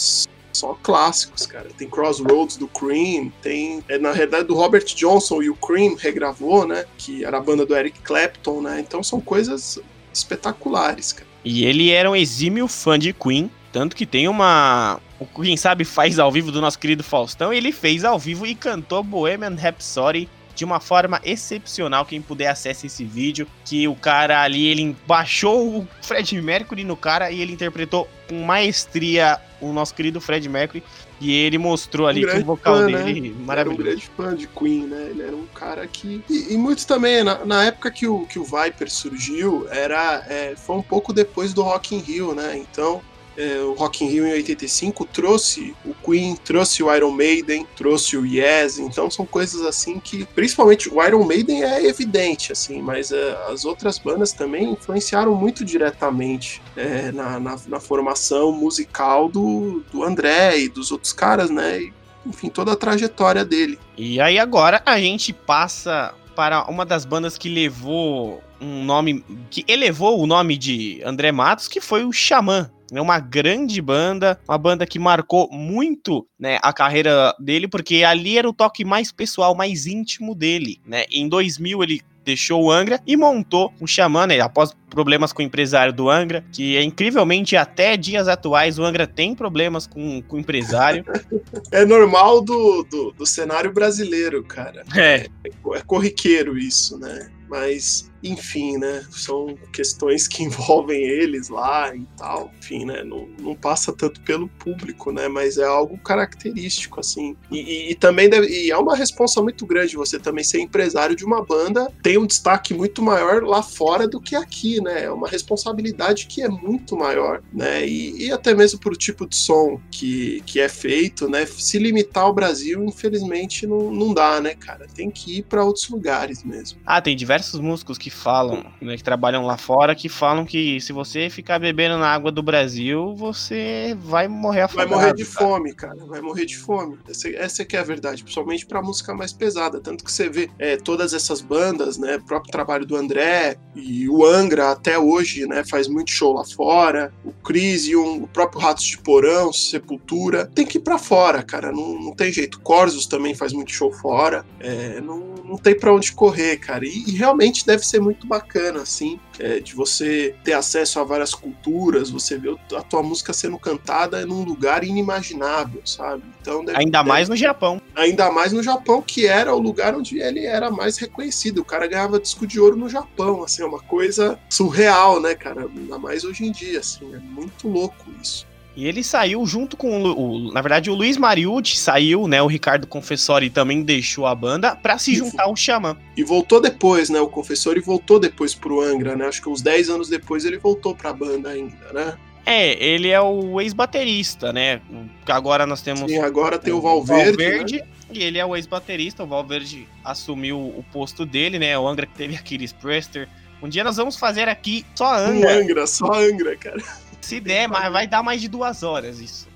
Speaker 4: só clássicos, cara. Tem Crossroads do Cream, tem, é, na realidade, do Robert Johnson e o Cream regravou, né? Que era a banda do Eric Clapton, né? Então são coisas espetaculares, cara.
Speaker 3: E ele era um exímio fã de Queen, tanto que tem uma Quem Sabe faz ao vivo do nosso querido Faustão, ele fez ao vivo e cantou Bohemian Rhapsody de uma forma excepcional. Quem puder acesse esse vídeo, que o cara ali, ele baixou o Fred Mercury no cara e ele interpretou com maestria o nosso querido Fred Mercury. E ele mostrou ali
Speaker 4: Um
Speaker 3: que o vocal
Speaker 4: fã,
Speaker 3: dele
Speaker 4: né? Era um
Speaker 3: maravilhoso.
Speaker 4: grande fã de Queen, né? Ele era um cara que. E, e muitos também, na, na época que o, que o Viper surgiu, era, é, foi um pouco depois do Rock in Rio, né? Então. É, o Rock in Rio em 85 trouxe o Queen, trouxe o Iron Maiden, trouxe o Yes, então são coisas assim que, principalmente o Iron Maiden é evidente, assim, mas é, as outras bandas também influenciaram muito diretamente é, na, na, na formação musical do, do André e dos outros caras, né? E, enfim, toda a trajetória dele.
Speaker 3: E aí agora a gente passa para uma das bandas que levou um nome, que elevou o nome de André Matos, que foi o Xamã. É uma grande banda, uma banda que marcou muito né, a carreira dele, porque ali era o toque mais pessoal, mais íntimo dele. Né? Em 2000 ele deixou o Angra e montou o Xamã, né, após problemas com o empresário do Angra, que é incrivelmente até dias atuais o Angra tem problemas com, com o empresário. <laughs>
Speaker 4: É normal do, do, do cenário brasileiro, cara.
Speaker 3: é,
Speaker 4: É corriqueiro isso, né? Mas, enfim, né? São questões que <laughs> envolvem eles lá e tal. Enfim, né? Não, não passa tanto pelo público, né? Mas é algo característico, assim. E, e- e também deve, e é uma responsa muito grande você também ser empresário de uma banda. Tem um destaque muito maior lá fora do que aqui, né? É uma responsabilidade que é muito maior, né? E, e até mesmo por tipo de som que, que é feito, né? Se limitar ao Brasil, infelizmente, não, não dá, né, cara? Tem que ir para outros lugares mesmo.
Speaker 3: Ah, tem diversos músicos que falam, né, que trabalham lá fora, que falam que se você ficar bebendo na água do Brasil, você vai morrer
Speaker 4: Vai
Speaker 3: afogado.
Speaker 4: morrer de
Speaker 3: cara.
Speaker 4: fome, cara. Vai morrer de fome. Essa, essa que é a verdade, principalmente pra música mais pesada. Tanto que você vê é, todas essas bandas, né? O próprio trabalho do André e o Angra até hoje, né? Faz muito show lá fora. O Crisium, o próprio Ratos de Porão, Sepultura. Tem que ir pra fora, cara. Não, não tem jeito. Corsos também faz muito show fora. É, não, não tem pra onde correr, cara. E, e realmente deve ser muito bacana, assim, é, de você ter acesso a várias culturas, você ver a tua música sendo cantada num lugar inimaginável, sabe? Então deve,
Speaker 3: Ainda
Speaker 4: deve-
Speaker 3: mais no Japão.
Speaker 4: ainda mais no Japão, que era o lugar onde ele era mais reconhecido. O cara ganhava disco de ouro no Japão, assim, é uma coisa surreal, né, cara? Ainda mais hoje em dia, assim, é muito louco isso.
Speaker 3: E ele saiu junto com o, o- na verdade, o Luiz Mariucci saiu, né? O Ricardo Confessori também deixou a banda pra se juntar ao Xamã.
Speaker 4: E voltou depois, né? O confessor e voltou depois pro Angra, né? Acho que uns 10 anos depois ele voltou pra banda ainda, né?
Speaker 3: É, ele é o ex-baterista, né? Agora nós temos
Speaker 4: E agora tem o Valverde. né?
Speaker 3: e ele é o ex-baterista. O Valverde assumiu o posto dele, né? O Angra que teve <laughs> Aquiles Prester. Um dia nós vamos fazer aqui só
Speaker 4: Um
Speaker 3: Angra.
Speaker 4: Angra, só Angra, cara.
Speaker 3: Se der, mas vai dar mais de duas horas isso.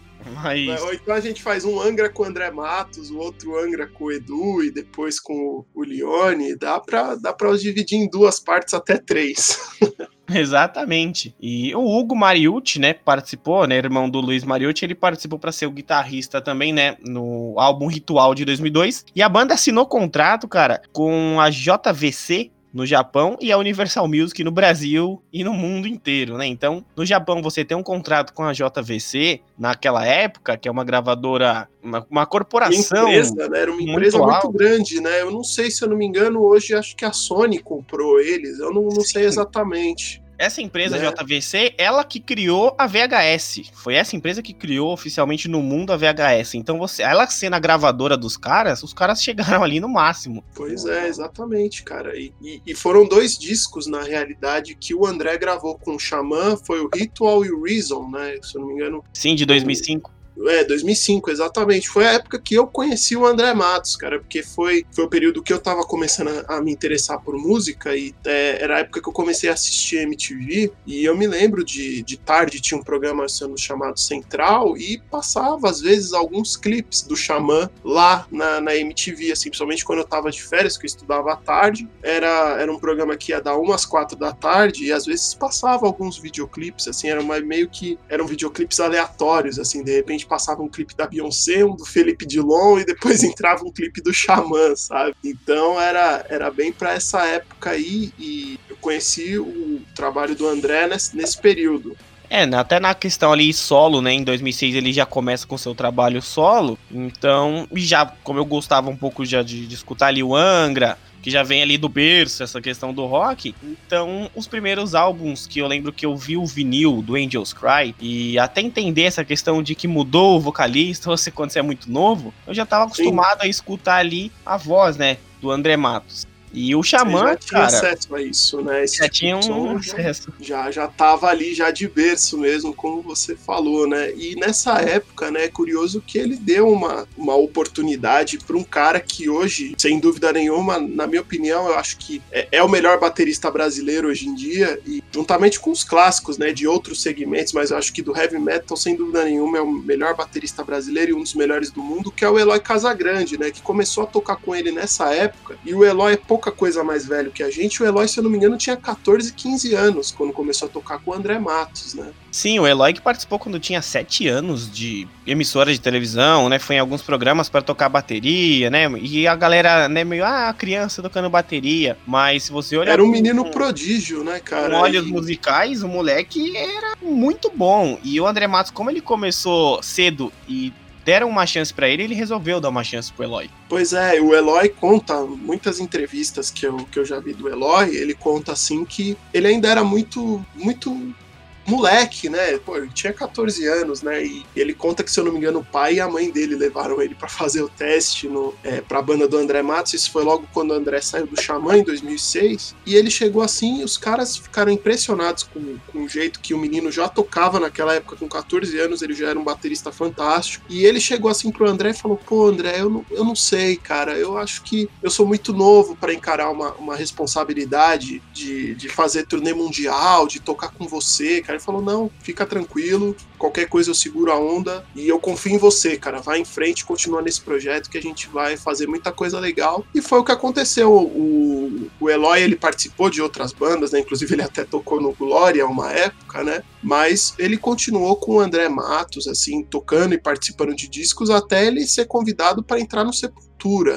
Speaker 3: Mas.
Speaker 4: Ou então a gente faz um Angra com o André Matos, o outro Angra com o Edu e depois com o, o Leone. Dá pra, dá pra dividir em duas partes até três. <laughs>
Speaker 3: Exatamente. E o Hugo Mariucci, né, participou, né, irmão do Luiz Mariucci, ele participou para ser o guitarrista também, né, no álbum Ritual de 2002. E a banda assinou contrato, cara, com a JVC no Japão e a Universal Music no Brasil e no mundo inteiro, né? Então, no Japão você tem um contrato com a JVC naquela época, que é uma gravadora, uma, uma
Speaker 4: Uma
Speaker 3: corporação.
Speaker 4: empresa, né? Era uma
Speaker 3: muito
Speaker 4: empresa muito,
Speaker 3: alta.
Speaker 4: grande, né? Eu não sei se eu não me engano, hoje acho que a Sony comprou eles. Eu não, não sei exatamente.
Speaker 3: Essa empresa
Speaker 4: Né?
Speaker 3: JVC, ela que criou a VHS. Foi essa empresa que criou oficialmente no mundo a VHS. Então, você, ela sendo a gravadora dos caras, os caras <laughs> chegaram ali no máximo.
Speaker 4: Pois é, exatamente, cara. E, e- e foram dois discos, na realidade, que o André gravou com o Xamã. Foi o Ritual e o Reason, né? Se eu não me engano,
Speaker 3: Sim, de 2005.
Speaker 4: É, 2005, exatamente. Foi a época que eu conheci o André Matos, cara, porque foi, foi o período que eu tava começando a, a me interessar por música e é, era a época que eu comecei a assistir MTV e eu me lembro de, de tarde tinha um programa sendo chamado Central e passava às vezes alguns clipes do Xamã lá na, na MTV, assim, principalmente quando eu tava de férias, que eu estudava à tarde. Era, era um programa que ia dar umas quatro da tarde e às vezes passava alguns videoclipes, assim, era uma, meio que eram videoclipes aleatórios, assim, de repente passava um clipe da Beyoncé, um do Felipe Dilon e depois <laughs> entrava um clipe do Xamã, sabe? Então era, era bem pra essa época aí e eu conheci o trabalho do André nesse, nesse período.
Speaker 3: É, né, até na questão ali solo, né? Em 2006 ele já começa com seu trabalho solo. Então, já, como eu gostava um pouco já de, de escutar ali o Angra, que já vem ali do berço, essa questão do rock. Então, os primeiros álbuns que eu lembro que eu vi o vinil do Angels Cry, e até entender essa questão de que mudou o vocalista, você quando você é muito novo, eu já tava acostumado Sim. a escutar ali a voz, né, do André Matos. E o Xamã, já tinha cara,
Speaker 4: acesso a isso, né?
Speaker 3: Esse já tipo tinha um acesso.
Speaker 4: Já, já tava ali, já de berço mesmo, como você falou, né? E nessa época, né, é curioso que ele deu uma, uma oportunidade para um cara que hoje, sem dúvida nenhuma, na minha opinião, eu acho que é, é, o melhor baterista brasileiro hoje em dia, e juntamente com os clássicos, né, de outros segmentos, mas eu acho que do heavy metal, sem dúvida nenhuma, é o melhor baterista brasileiro e um dos melhores do mundo, que é o Eloy Casagrande, né, que começou a tocar com ele nessa época, e o Eloy é pouca coisa mais velho que a gente. O Eloy, se eu não me engano, tinha 14, 15 anos quando começou a tocar com o André Matos, né?
Speaker 3: Sim, o Eloy que participou quando tinha 7 anos de emissora de televisão, né? Foi em alguns programas para tocar bateria, né? E a galera, né, meio, ah, criança tocando bateria. Mas se você olhar.
Speaker 4: Era um menino com, prodígio, né, cara?
Speaker 3: Com olhos e... musicais, o moleque era muito bom. E o André Matos, como ele começou cedo e deram uma chance para ele, ele resolveu dar uma chance pro Eloy.
Speaker 4: Pois é, o Eloy conta, muitas entrevistas que eu, que eu já vi do Eloy, ele conta assim que ele ainda era muito, muito moleque, né? Pô, ele tinha 14 anos, né? E ele conta que, se eu não me engano, o pai e a mãe dele levaram ele para fazer o teste no, é, pra banda do André Matos. Isso foi logo quando o André saiu do Xamã, em 2006. E ele chegou assim e os caras ficaram impressionados com, com o jeito que o menino já tocava naquela época, com 14 anos, ele já era um baterista fantástico. E ele chegou assim pro André e falou: pô, André, eu não, eu não sei, cara. Eu acho que eu sou muito novo para encarar uma, uma responsabilidade de, de fazer turnê mundial, de tocar com você, cara ele falou: não, fica tranquilo, qualquer coisa eu seguro a onda e eu confio em você, cara. Vai em frente, continua nesse projeto que a gente vai fazer muita coisa legal. E foi o que aconteceu. O, o Eloy ele participou de outras bandas, né? Inclusive ele até tocou no Glória uma época, né? Mas ele continuou com o André Matos, assim, tocando e participando de discos até ele ser convidado para entrar no Sepultura.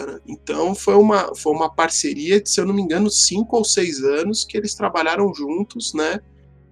Speaker 4: Né? Então foi uma, foi uma parceria de, se eu não me engano, cinco ou seis anos que eles trabalharam juntos, né?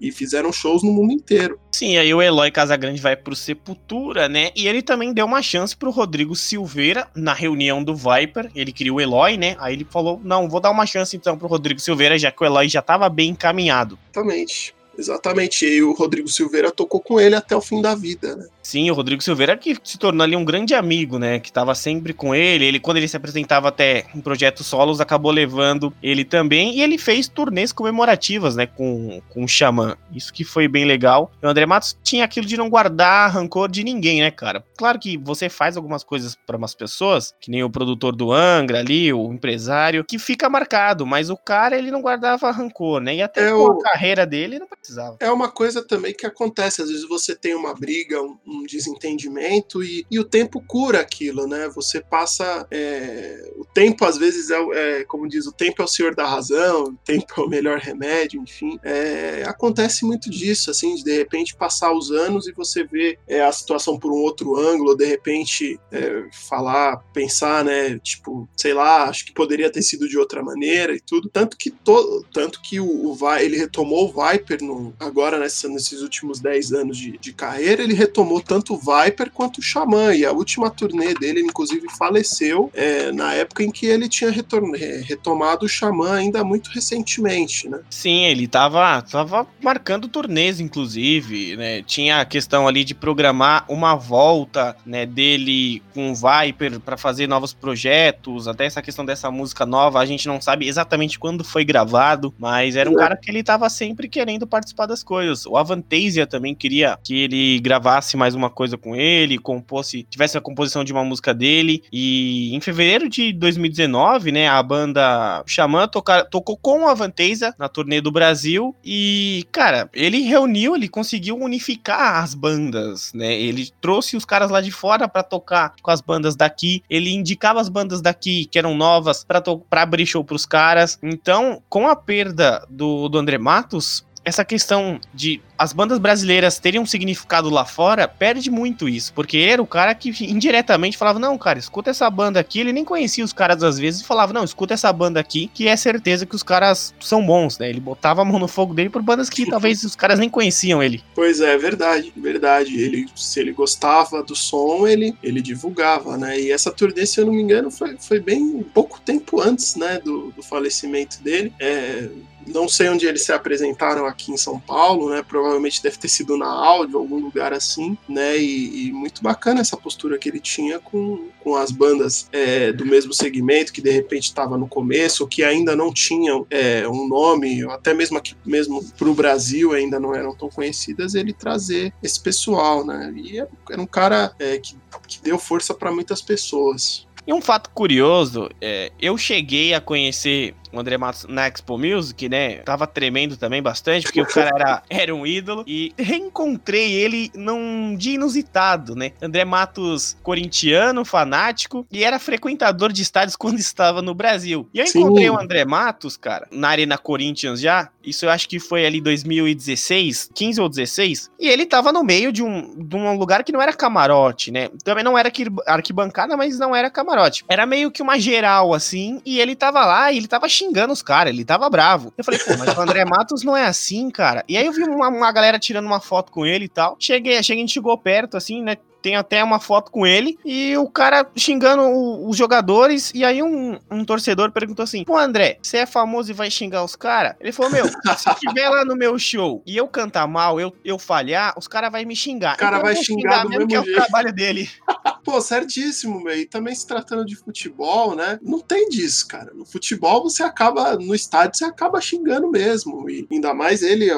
Speaker 4: E fizeram shows no mundo inteiro.
Speaker 3: Sim, aí o Eloy Casagrande vai pro Sepultura, né? E ele também deu uma chance pro Rodrigo Silveira na reunião do Viper. Ele queria o Eloy, né? Aí ele falou: não, vou dar uma chance então pro Rodrigo Silveira, já que o Eloy já tava bem encaminhado.
Speaker 4: Exatamente. Exatamente. E o Rodrigo Silveira tocou com ele até o fim da vida, né?
Speaker 3: Sim, o Rodrigo Silveira que se tornou ali um grande amigo, né? Que tava sempre com ele. Ele, quando ele se apresentava até em projetos solos, acabou levando ele também. E ele fez turnês comemorativas, né? Com, com o Xamã. Isso que foi bem legal. E o André Matos tinha aquilo de não guardar rancor de ninguém, né, cara? Claro que você faz algumas coisas para umas pessoas, que nem o produtor do Angra ali, o empresário, que fica marcado. Mas o cara, ele não guardava rancor, né? E até é com o... a carreira dele, não precisava.
Speaker 4: É uma coisa também que acontece. Às vezes você tem uma briga, um um desentendimento e, e o tempo cura aquilo, né? Você passa. É, o tempo, às vezes, é, é, como diz, o tempo é o senhor da razão, o tempo é o melhor remédio, enfim. É, acontece muito disso, assim, de de repente passar os anos e você vê é, a situação por um outro ângulo, de repente é, falar, pensar, né? Tipo, sei lá, acho que poderia ter sido de outra maneira e tudo. Tanto que, to, tanto que o, o ele retomou o Viper no, agora nessa, nesses últimos 10 anos de, de carreira, ele retomou tanto o Viper quanto o Xamã. E a última turnê dele, ele inclusive faleceu é, na época em que ele tinha retomado o Xamã ainda muito recentemente, né?
Speaker 3: Sim, ele tava, tava marcando turnês, inclusive, né? Tinha a questão ali de programar uma volta, né, dele com o Viper para fazer novos projetos, até essa questão dessa música nova, a gente não sabe exatamente quando foi gravado, mas era um cara que ele tava sempre querendo participar das coisas. O Avantasia também queria que ele gravasse mais uma coisa com ele, compôs, tivesse a composição de uma música dele. E em fevereiro de 2019, né, a banda Xamã toca, tocou com a Vanteza na turnê do Brasil. E, cara, ele reuniu, ele conseguiu unificar as bandas, né? Ele trouxe os caras lá de fora para tocar com as bandas daqui. Ele indicava as bandas daqui que eram novas para abrir show pros caras. Então, com a perda do, do André Matos, essa questão de as bandas brasileiras terem um significado lá fora, perde muito isso. Porque ele era o cara que indiretamente falava: Não, cara, escuta essa banda aqui. Ele nem conhecia os caras às vezes e falava: Não, escuta essa banda aqui, que é certeza que os caras são bons, né? Ele botava a mão no fogo dele por bandas que <laughs> talvez os caras nem conheciam ele.
Speaker 4: Pois é, verdade, verdade. Ele, se ele gostava do som, ele, ele divulgava, né? E essa turnê, se eu não me engano, foi, foi bem pouco tempo antes, né, do, do falecimento dele. É, não sei onde eles se apresentaram aqui em São Paulo, né? Provavelmente deve ter sido na áudio, algum lugar assim, né? E, e muito bacana essa postura que ele tinha com, com as bandas é, do mesmo segmento, que de repente estava no começo, que ainda não tinham é, um nome, até mesmo aqui mesmo o Brasil ainda não eram tão conhecidas, ele trazer esse pessoal, né? E era um cara é, que, que deu força para muitas pessoas.
Speaker 3: E um fato curioso, é, eu cheguei a conhecer o André Matos na Expo Music, né? Tava tremendo também bastante, porque o cara era, <laughs> era um ídolo. E reencontrei ele num dia inusitado, né? André Matos, corintiano, fanático, e era frequentador de estádios quando <laughs> estava no Brasil. E eu
Speaker 4: Sim.
Speaker 3: encontrei o André Matos, cara, na Arena Corinthians já. Isso eu acho que foi ali 2016, 15 ou 16. E ele tava no meio de um, de um lugar que não era camarote, né? Também não era arqui- arquibancada, mas não era camarote. Era meio que uma geral, assim, e ele tava lá e ele tava xingando os caras, ele tava bravo. Eu falei, pô, mas o André Matos não é assim, cara. E aí eu vi uma, uma galera tirando uma foto com ele e tal. Cheguei, cheguei, a gente chegou perto, assim, né? Tem até uma foto com ele e o cara xingando o- os jogadores. E aí um, um torcedor perguntou assim: Pô, André, você é famoso e vai xingar os caras? Ele falou: Meu, se tiver lá no meu show e eu cantar mal, eu, eu falhar, os caras vão me xingar.
Speaker 4: O cara
Speaker 3: Então
Speaker 4: vai
Speaker 3: vou
Speaker 4: xingar do
Speaker 3: mesmo que é
Speaker 4: mesmo
Speaker 3: o trabalho dele. <laughs>
Speaker 4: Pô, certíssimo, meu. E também se tratando de futebol, né? Não tem disso, cara. No futebol você acaba, no estádio você acaba xingando mesmo. E ainda mais ele,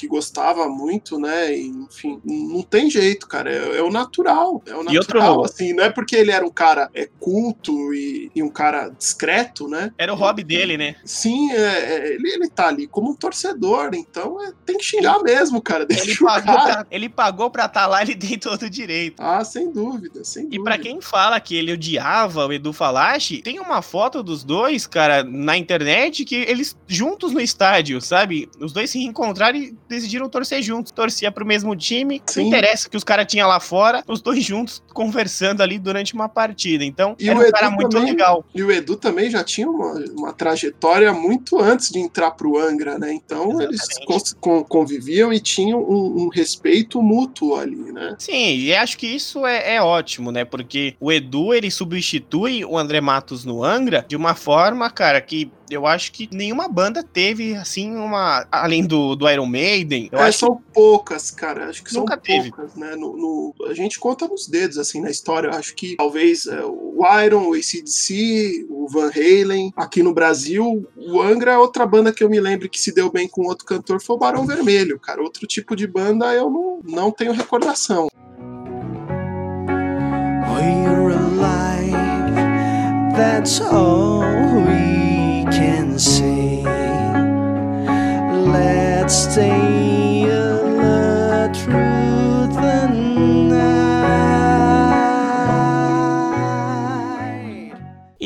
Speaker 4: que gostava muito, né? E, enfim, não tem jeito, cara. É, é o natural. É o
Speaker 3: E outro-
Speaker 4: natural, assim. Não é porque ele era um cara é, culto e, e um cara discreto, né?
Speaker 3: Era o hobby dele, né?
Speaker 4: Sim, é, é, ele, ele tá ali como um torcedor, então é, tem que xingar mesmo, cara.
Speaker 3: Ele pagou, pra, ele pagou pra estar lá, ele tem todo o direito.
Speaker 4: Ah, sem dúvida, sem dúvida.
Speaker 3: E pra quem fala que ele odiava o Edu Falache, tem uma foto dos dois, cara, na internet que eles juntos no estádio, sabe? Os dois se reencontraram e decidiram torcer juntos. Torcia pro mesmo time.
Speaker 4: Sim.
Speaker 3: Não interessa que os caras tinham lá fora, os dois juntos conversando ali durante uma partida. Então,
Speaker 4: E
Speaker 3: era um
Speaker 4: Edu
Speaker 3: cara muito
Speaker 4: também-
Speaker 3: legal.
Speaker 4: E o Edu também já tinha uma, uma trajetória muito antes de entrar pro Angra, né? Então eles
Speaker 3: Exatamente.
Speaker 4: con- conviviam e tinham um, um respeito mútuo ali, né?
Speaker 3: Sim, e acho que isso é, é ótimo, né? Porque o Edu, ele substitui o André Matos no Angra de uma forma, cara, que eu acho que nenhuma banda teve, assim, uma... Além do, do Iron Maiden, eu
Speaker 4: É,
Speaker 3: acho que
Speaker 4: são poucas, cara. Acho que
Speaker 3: Nunca
Speaker 4: são
Speaker 3: teve.
Speaker 4: poucas, né? No, no- a gente conta nos dedos, assim, na história. Eu Acho que talvez é, o Iron, o ACDC, o Van Halen. Aqui no Brasil, o Angra é outra banda que eu me lembro que se deu bem com outro cantor foi o Barão Vermelho, cara. Outro tipo de banda eu não, não tenho recordação.
Speaker 5: We're alive, that's all can see. Let's stay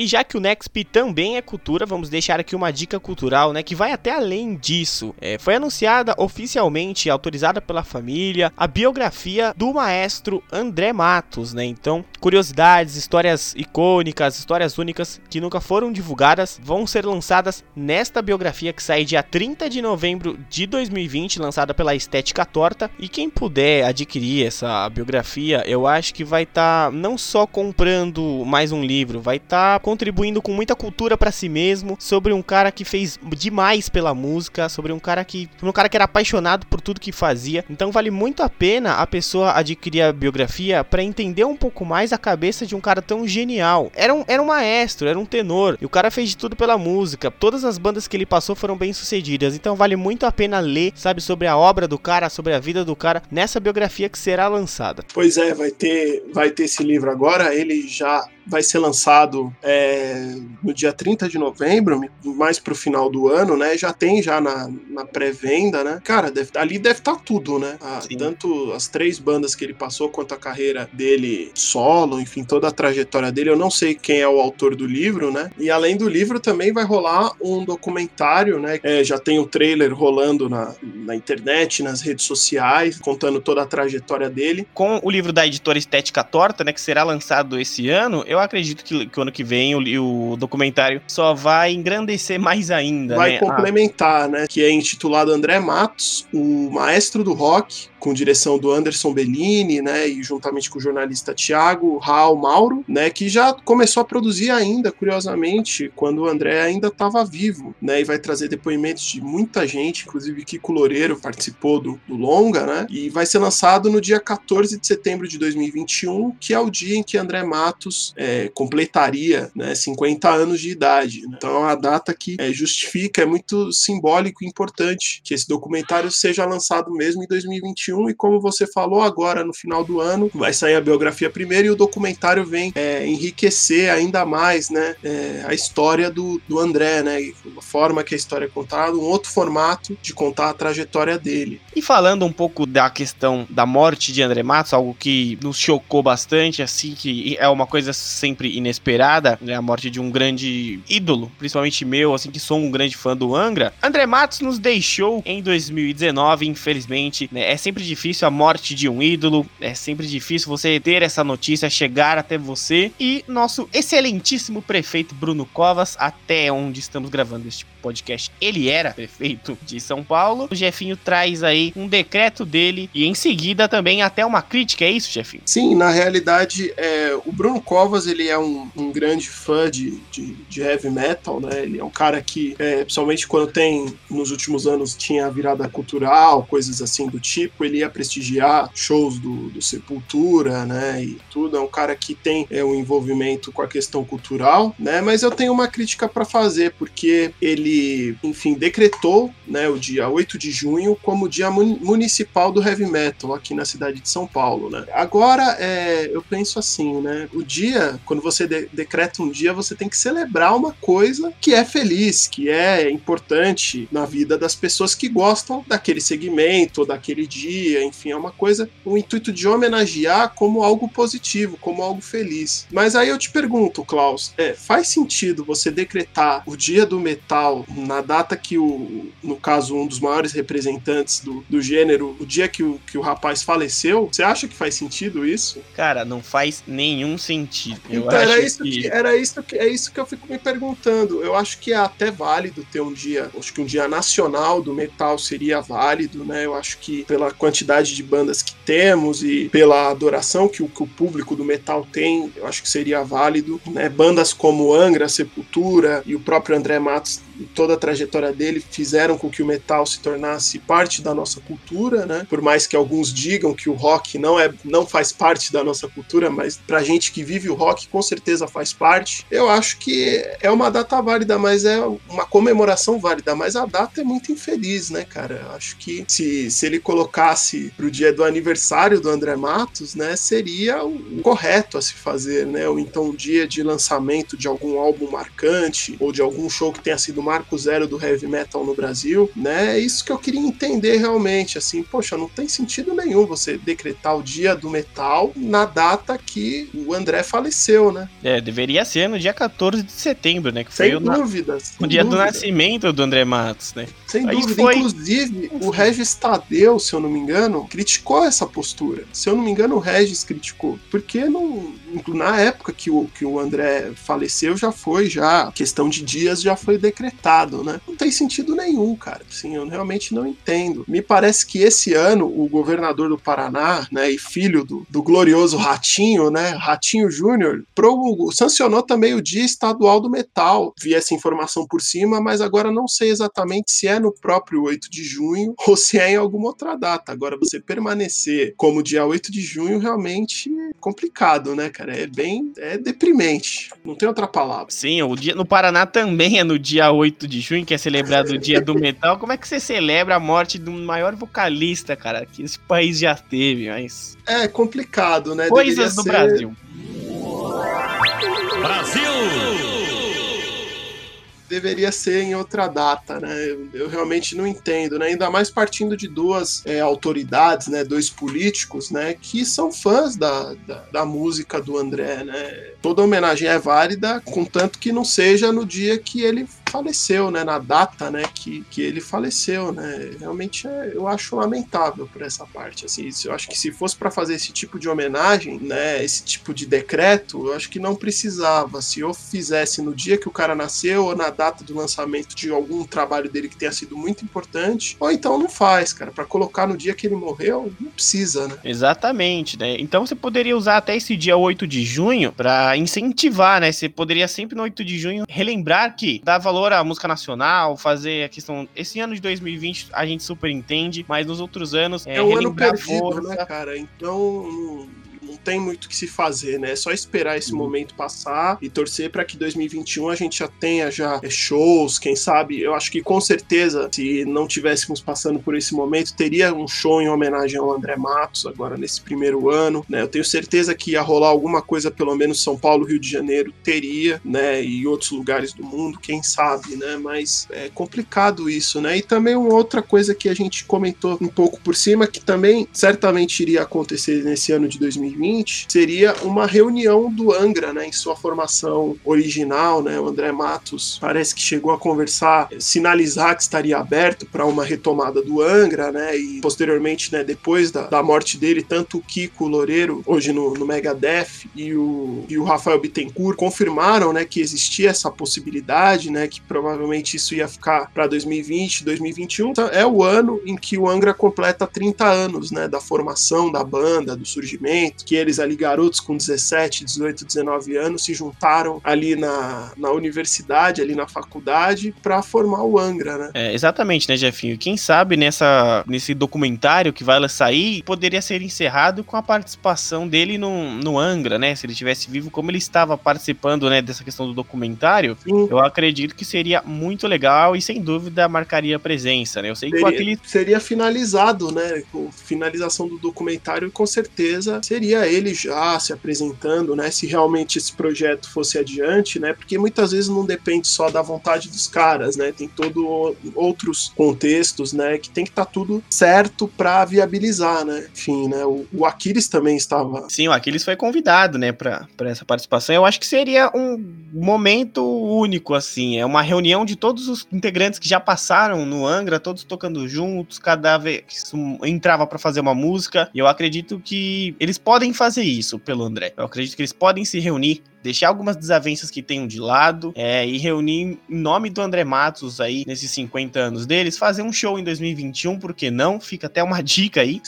Speaker 3: E já que o Nexp também é cultura, vamos deixar aqui uma dica cultural, né, que vai até além disso. É, foi anunciada oficialmente, autorizada pela família, a biografia do maestro André Matos, né? Então, curiosidades, histórias icônicas, histórias únicas que nunca foram divulgadas, vão ser lançadas nesta biografia que sai dia 30 de novembro de 2020, lançada pela Estética Torta. E quem puder adquirir essa biografia, eu acho que vai estar não só comprando mais um livro, vai estar contribuindo com muita cultura pra si mesmo, sobre um cara que fez demais pela música, sobre um cara que, um cara que era apaixonado por tudo que fazia. Então vale muito a pena a pessoa adquirir a biografia pra entender um pouco mais a cabeça de um cara tão genial. Era um, era um maestro, era um tenor, e o cara fez de tudo pela música. Todas as bandas que ele passou foram bem sucedidas, então vale muito a pena ler, sabe, sobre a obra do cara, sobre a vida do cara nessa biografia que será lançada.
Speaker 4: Pois é, vai ter, vai ter esse livro agora. Ele já vai ser lançado é, no dia 30 de novembro, mais pro final do ano, né? Já tem já na, na pré-venda, né? Cara, deve, ali deve estar tá tudo, né? A, tanto as três bandas que ele passou, quanto a carreira dele solo, enfim, toda a trajetória dele. Eu não sei quem é o autor do livro, né? E além do livro, também vai rolar um documentário, né? É, já tem o um trailer rolando na, na internet, nas redes sociais, contando toda a trajetória dele.
Speaker 3: Com o livro da editora Estética Torta, né? Que será lançado esse ano, eu acredito que, que o ano que vem o, o documentário só vai engrandecer mais ainda.
Speaker 4: Vai
Speaker 3: né?
Speaker 4: complementar, ah. né? Que é intitulado André Matos, o maestro do rock, com direção do Anderson Bellini, né, e juntamente com o jornalista Tiago Raul Mauro, né, que já começou a produzir ainda, curiosamente, quando o André ainda estava vivo, né, e vai trazer depoimentos de muita gente, inclusive Kiko Loureiro participou do, do longa, né, e vai ser lançado no dia 14 de setembro de 2021, que é o dia em que André Matos é, completaria, né, 50 anos de idade. Né. Então é uma data que é, justifica, é muito simbólico e importante que esse documentário seja lançado mesmo em 2021 2021 e como você falou agora no final do ano vai sair a biografia primeiro e o documentário vem é, enriquecer ainda mais né é, a história do, do André né a forma que a história é contada um outro formato de contar a trajetória dele.
Speaker 3: E falando um pouco da questão da morte de André Matos algo que nos chocou bastante assim que é uma coisa sempre inesperada né a morte de um grande ídolo principalmente meu assim que sou um grande fã do Angra André Matos nos deixou em 2019 infelizmente né é sempre difícil a morte de um ídolo, é sempre difícil você ter essa notícia chegar até você. E nosso excelentíssimo prefeito Bruno Covas, até onde estamos gravando este podcast, ele era prefeito de São Paulo. O Jefinho traz aí um decreto dele e em seguida também até uma crítica, é isso, Jefinho?
Speaker 4: Sim, na realidade, é, o Bruno Covas ele é um, um grande fã de, de, de, heavy metal, né? Ele é um cara que, é, principalmente quando tem, nos últimos anos, tinha virada cultural, coisas assim do tipo, ele ia prestigiar shows do, do Sepultura, né? E tudo. É um cara que tem é, um envolvimento com a questão cultural, né? Mas eu tenho uma crítica para fazer, porque ele enfim, decretou né, o dia 8 de junho como dia municipal do heavy metal aqui na cidade de São Paulo. Né? Agora, é, eu penso assim, né? O dia, quando você de decreta um dia, você tem que celebrar uma coisa que é feliz, que é importante na vida das pessoas que gostam daquele segmento, daquele dia, enfim, é uma coisa, um intuito de homenagear como algo positivo, como algo feliz. Mas aí eu te pergunto, Klaus, é, faz sentido você decretar o dia do metal na data que o, no caso, um dos maiores representantes do, do gênero, o dia que o, que o rapaz faleceu, você acha que faz sentido isso?
Speaker 3: Cara, não faz nenhum sentido.
Speaker 4: Eu então, era isso que... que... era isso que é isso que eu fico me perguntando. Eu acho que é até válido ter um dia, acho que um dia nacional do metal seria válido, né? Eu acho que pela quantidade de bandas que temos e pela adoração que o, que o público do metal tem, eu acho que seria válido, né? Bandas como Angra, Sepultura e o próprio André Matos toda a trajetória dele fizeram com que o metal se tornasse parte da nossa cultura, né? Por mais que alguns digam que o rock não é não faz parte da nossa cultura, mas pra gente que vive o rock com certeza faz parte. Eu acho que é uma data válida, mas é uma comemoração válida, mas a data é muito infeliz, né, cara? Eu acho que se, se ele colocasse pro dia do aniversário do André Matos, né, seria o correto a se fazer, né? Ou então o dia de lançamento de algum álbum marcante ou de algum show que tenha sido marco zero do heavy metal no Brasil, né? É isso que eu queria entender realmente, assim, poxa, não tem sentido nenhum você decretar o dia do metal na data que o André faleceu, né?
Speaker 3: É, deveria ser no dia 14 de setembro, né? Que
Speaker 4: sem foi dúvidas.
Speaker 3: O, o dia dúvida. do nascimento do André Matos, né?
Speaker 4: Sem Aí dúvida. Foi... Inclusive, o Regis Tadeu, se eu não me engano, criticou essa postura. Se eu não me engano, o Regis criticou. Porque não, na época que o, que o André faleceu, já foi, já, questão de dias já foi decretado, né? Não tem sentido nenhum, cara. Assim, eu realmente não entendo. Me parece que esse ano o governador do Paraná, né, e filho do, do glorioso Ratinho, né, Ratinho Júnior, sancionou também o Dia Estadual do Metal. Vi essa informação por cima, mas agora não sei exatamente se é no próprio 8 de junho ou se é em alguma outra data. Agora, você permanecer como dia 8 de junho realmente é complicado, né, cara. É bem. É deprimente. Não tem outra palavra.
Speaker 3: Sim, o dia no Paraná também é no dia 8 de junho, que é celebrado o dia do metal. Como é que você celebra a morte do maior vocalista, cara, que esse país já teve, mas.
Speaker 4: É complicado, né?
Speaker 3: Coisas Deveria do ser... Brasil.
Speaker 4: deveria ser em outra data, né? Eu, eu realmente não entendo, né? Ainda mais partindo de duas é, autoridades, né? Dois políticos, né? Que são fãs da, da, da, música do André, né? Toda homenagem é válida, contanto que não seja no dia que ele faleceu, né? Na data, né? Que, que ele faleceu, né? Realmente é, eu acho lamentável por essa parte, assim. Eu acho que se fosse para fazer esse tipo de homenagem, né? Esse tipo de decreto, eu acho que não precisava. Se eu fizesse no dia que o cara nasceu ou na data do lançamento de algum trabalho dele que tenha sido muito importante, ou então não faz, cara. Para colocar no dia que ele morreu, não precisa, né?
Speaker 3: Exatamente, né? Então você poderia usar até esse dia 8 de junho para incentivar, né? Você poderia sempre no 8 de junho relembrar que dá valor valor à música nacional, fazer a questão. Esse ano de 2020 a gente super entende, mas nos outros anos.
Speaker 4: É, é um ano perdido, né, cara? Então tem muito o que se fazer, né? É só esperar esse uhum. momento passar e torcer para que 2021 a gente já tenha já é, shows, quem sabe. Eu acho que com certeza, se não tivéssemos passando por esse momento, teria um show em homenagem ao André Matos agora nesse primeiro ano, né? Eu tenho certeza que ia rolar alguma coisa, pelo menos São Paulo, Rio de Janeiro teria, né? E outros lugares do mundo, quem sabe, né? Mas é complicado isso, né? E também uma outra coisa que a gente comentou um pouco por cima, que também certamente iria acontecer nesse ano de 2020 seguinte seria uma reunião do Angra, né, em sua formação original, né, o André Matos parece que chegou a conversar, sinalizar que estaria aberto para uma retomada do Angra, né, e posteriormente, né, depois da, da morte dele, tanto o Kiko Loureiro, hoje no, no Megadeth, e o, e o Rafael Bittencourt confirmaram, né, que existia essa possibilidade, né, que provavelmente isso ia ficar para 2020, 2021. Então, é o ano em que o Angra completa 30 anos, né, da formação da banda, do surgimento, que eles ali, garotos com 17, 18, 19 anos, se juntaram ali na, na universidade, ali na faculdade, para formar o Angra, né?
Speaker 3: É, exatamente, né, Jefinho? Quem sabe nessa, nesse documentário que vai sair, poderia ser encerrado com a participação dele no, no Angra, né? Se ele estivesse vivo, como ele estava participando, né, dessa questão do documentário, Sim. eu acredito que seria muito legal e sem dúvida marcaria presença, né? Eu sei
Speaker 4: seria,
Speaker 3: que aquele...
Speaker 4: seria finalizado, né? Com finalização do documentário, com certeza seria ele já se apresentando, né, se realmente esse projeto fosse adiante, né, porque muitas vezes não depende só da vontade dos caras, né, tem todo outros contextos, né, que tem que estar tá tudo certo para viabilizar, né, enfim, né, o, o Aquiles também estava...
Speaker 3: Sim, o Aquiles foi convidado, né, para essa participação, eu acho que seria um momento único, assim, é uma reunião de todos os integrantes que já passaram no Angra, todos tocando juntos, cada vez entrava para fazer uma música, e eu acredito que eles podem fazer isso pelo André. Eu acredito que eles podem se reunir, deixar algumas desavenças que tenham de lado é, e reunir em nome do André Matos aí, nesses 50 anos deles, fazer um show em 2021, porque não? Fica até uma <laughs> dica aí,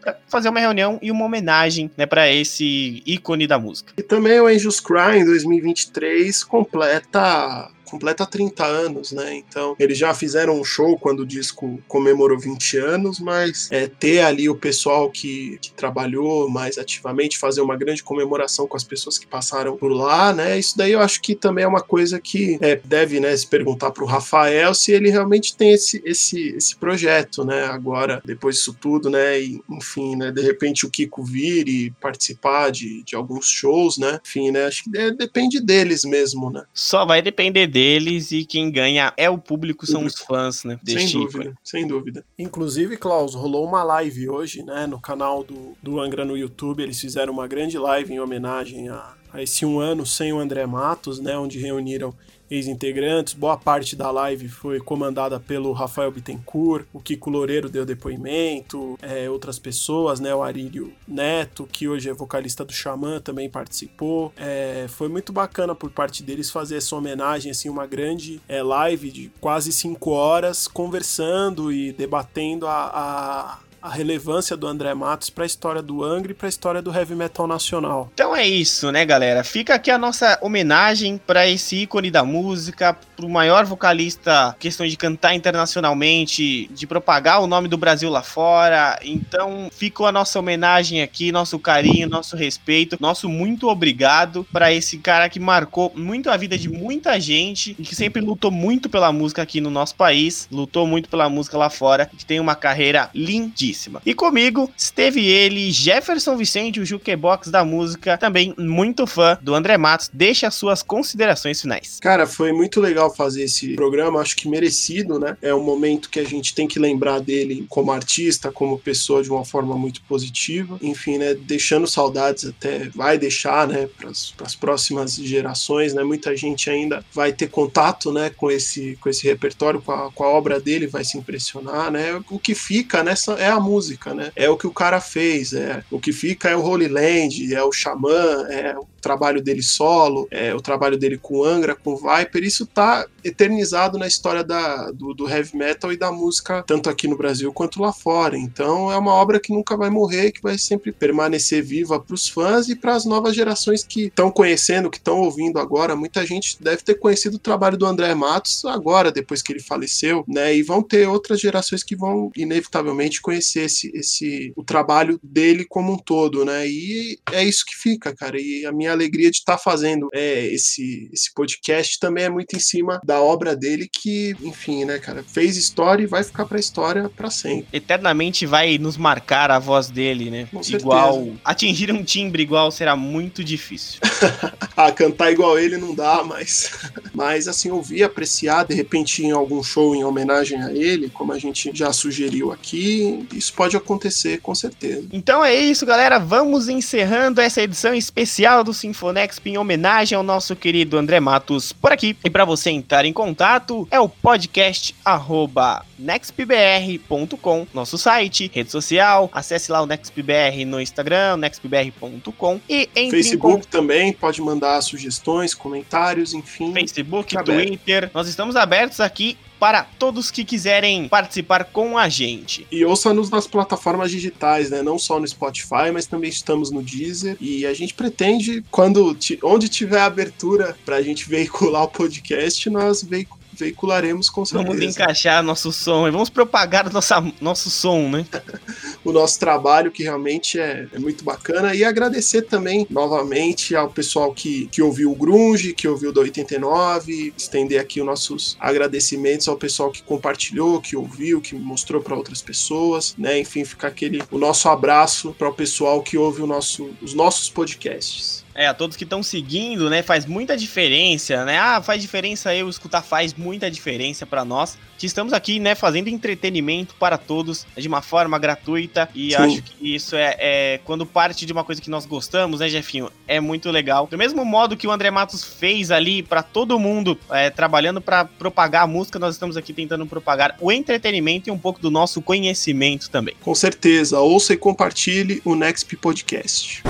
Speaker 3: pra fazer uma reunião e uma homenagem, né, para esse ícone da música.
Speaker 4: E também o Angels Cry em 2023 completa completa 30 anos, né? Então, eles já fizeram um show quando o disco comemorou 20 anos, mas é, ter ali o pessoal que, que trabalhou mais ativamente, fazer uma grande comemoração com as pessoas que passaram por lá, né? Isso daí eu acho que também é uma coisa que é, deve, né, se perguntar para o Rafael se ele realmente tem esse, esse, esse projeto, né? Agora, depois disso tudo, né? E, enfim, né? De repente o Kiko vir e participar de, de alguns shows, né? Enfim, né? Acho que é, depende deles mesmo, né?
Speaker 3: Só vai depender deles deles e quem ganha é o público, são os fãs, né?
Speaker 4: Sem dúvida, sem dúvida. Inclusive, Klaus, rolou uma live hoje, né, no canal do, do Angra no YouTube. Eles fizeram uma grande live em homenagem a, a esse um ano sem o André Matos, né, onde reuniram ex-integrantes. Boa parte da live foi comandada pelo Rafael Bittencourt, o Kiko Loureiro deu depoimento, é, outras pessoas, né? O Arílio Neto, que hoje é vocalista do Xamã, também participou. É, foi muito bacana por parte deles fazer essa homenagem, assim, uma grande é, live de quase cinco horas, conversando e debatendo a, a a relevância do André Matos para a história do Angra e para a história do heavy metal nacional.
Speaker 3: Então é isso, né, galera? Fica aqui a nossa homenagem para esse ícone da música, para o maior vocalista, questão de cantar internacionalmente, de propagar o nome do Brasil lá fora. Então, ficou a nossa homenagem aqui, nosso carinho, nosso respeito, nosso muito obrigado para esse cara que marcou muito a vida de muita gente e que sempre lutou muito pela música aqui no nosso país, lutou muito pela música lá fora, que tem uma carreira lindíssima E comigo esteve ele, Jefferson Vicente, o jukebox da música, também muito fã do André Matos. Deixa as suas considerações finais.
Speaker 4: Cara, foi muito legal fazer esse programa, acho que merecido, né? É um momento que a gente tem que lembrar dele como artista, como pessoa de uma forma muito positiva. Enfim, né? Deixando saudades até vai deixar, né? Para as próximas gerações, né? Muita gente ainda vai ter contato, né? Com esse, com esse repertório, com a, com a obra dele, vai se impressionar, né? O que fica nessa é a música, né? É o que o cara fez, é o que fica é o Holy Land, é o Xamã, é o trabalho dele solo, é, o trabalho dele com Angra, com Viper, isso tá eternizado na história da, do, do, heavy metal e da música, tanto aqui no Brasil quanto lá fora. Então é uma obra que nunca vai morrer, que vai sempre permanecer viva para os fãs e para as novas gerações que estão conhecendo, que estão ouvindo agora. Muita gente deve ter conhecido o trabalho do André Matos agora, depois que ele faleceu, né? E vão ter outras gerações que vão inevitavelmente conhecer esse, esse o trabalho dele como um todo, né? E é isso que fica, cara. E a minha alegria de estar tá fazendo é, esse, esse podcast também é muito em cima da obra dele, que, enfim, né, cara, fez história e vai ficar pra história para sempre.
Speaker 3: Eternamente vai nos marcar a voz dele, né?
Speaker 4: Com
Speaker 3: igual.
Speaker 4: Certeza.
Speaker 3: Atingir um timbre igual será muito difícil. <laughs>
Speaker 4: ah, cantar igual ele não dá, mas. mas, assim, ouvir, apreciar, de repente, em algum show em homenagem a ele, como a gente já sugeriu aqui, isso pode acontecer, com certeza.
Speaker 3: Então é isso, galera. Vamos encerrando essa edição especial do Sinfonexp em homenagem ao nosso querido André Matos por aqui. E para você entrar em contato, é o podcast arroba nextbr.com, nosso site, rede social, acesse lá o nextbr no Instagram, nextbr.com e entre
Speaker 4: Facebook também, pode mandar sugestões, comentários, enfim.
Speaker 3: Facebook, Twitter, nós estamos abertos aqui para todos que quiserem participar com a gente.
Speaker 4: E ouça-nos nas plataformas digitais, né? Não só no Spotify, mas também estamos no Deezer. E a gente pretende, quando onde tiver abertura para a gente <laughs> veicular o podcast, nós veiculamos veicularemos com certeza.
Speaker 3: Vamos encaixar nosso som e vamos propagar nossa, nosso som, né? <laughs>
Speaker 4: o nosso trabalho, que realmente é, é, muito bacana. E agradecer também, novamente, ao pessoal que, que ouviu o Grunge, que ouviu do 89, estender aqui os nossos agradecimentos ao pessoal que compartilhou, que ouviu, que mostrou para outras pessoas, né? Enfim, ficar aquele o nosso abraço para o pessoal que ouve o nosso, os nossos podcasts.
Speaker 3: É, a todos que estão seguindo, né? Faz muita diferença, né? Ah, faz diferença eu escutar, faz muita diferença para nós. Que estamos aqui, né, fazendo entretenimento para todos de uma forma gratuita. E Sim. acho que isso é, é, quando parte de uma coisa que nós gostamos, né, Jefinho? É muito legal. Do mesmo modo que o André Matos fez ali para todo mundo, é, trabalhando para propagar a música, nós estamos aqui tentando propagar o entretenimento e um pouco do nosso conhecimento também.
Speaker 4: Com certeza. Ouça e compartilhe o Next Podcast.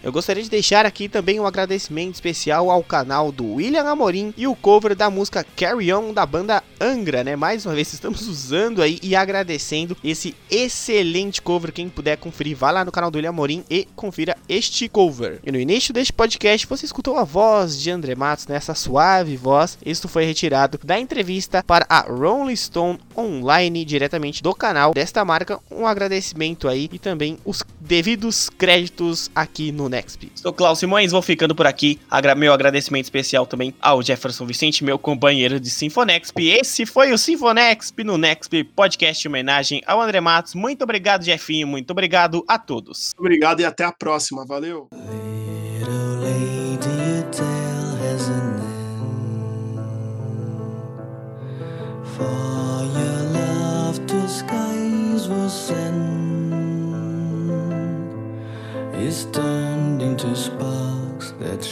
Speaker 3: Eu gostaria de deixar aqui também um agradecimento especial ao canal do William Amorim e o cover da música Carry On da banda Angra, né? Mais uma vez estamos usando aí e agradecendo esse excelente cover. Quem puder conferir, vá lá no canal do William Amorim e confira este cover. E no início deste podcast você escutou a voz de André Matos, nessa né? suave voz. Isto foi retirado da entrevista para a Rolling Stone online diretamente do canal desta marca. Um agradecimento aí e também os devidos créditos aqui no Nexp. Sou Klaus Simões, vou ficando por aqui. Meu agradecimento especial também ao Jefferson Vicente, meu companheiro de Sinfonexp. Esse foi o Sinfonexp no Nexp podcast em homenagem ao André Matos. Muito obrigado, Jefinho. Muito obrigado a todos.
Speaker 4: Obrigado e até a próxima. Valeu. is turned into sparks that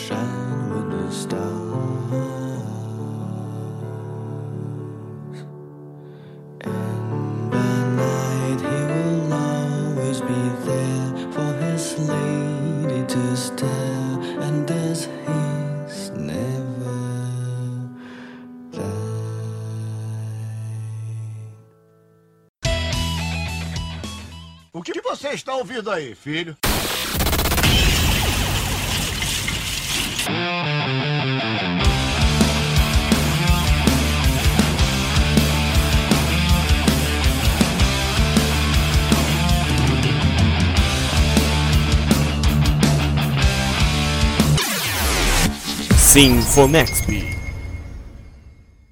Speaker 2: O que você está ouvindo aí, filho?
Speaker 3: Sinfonexp.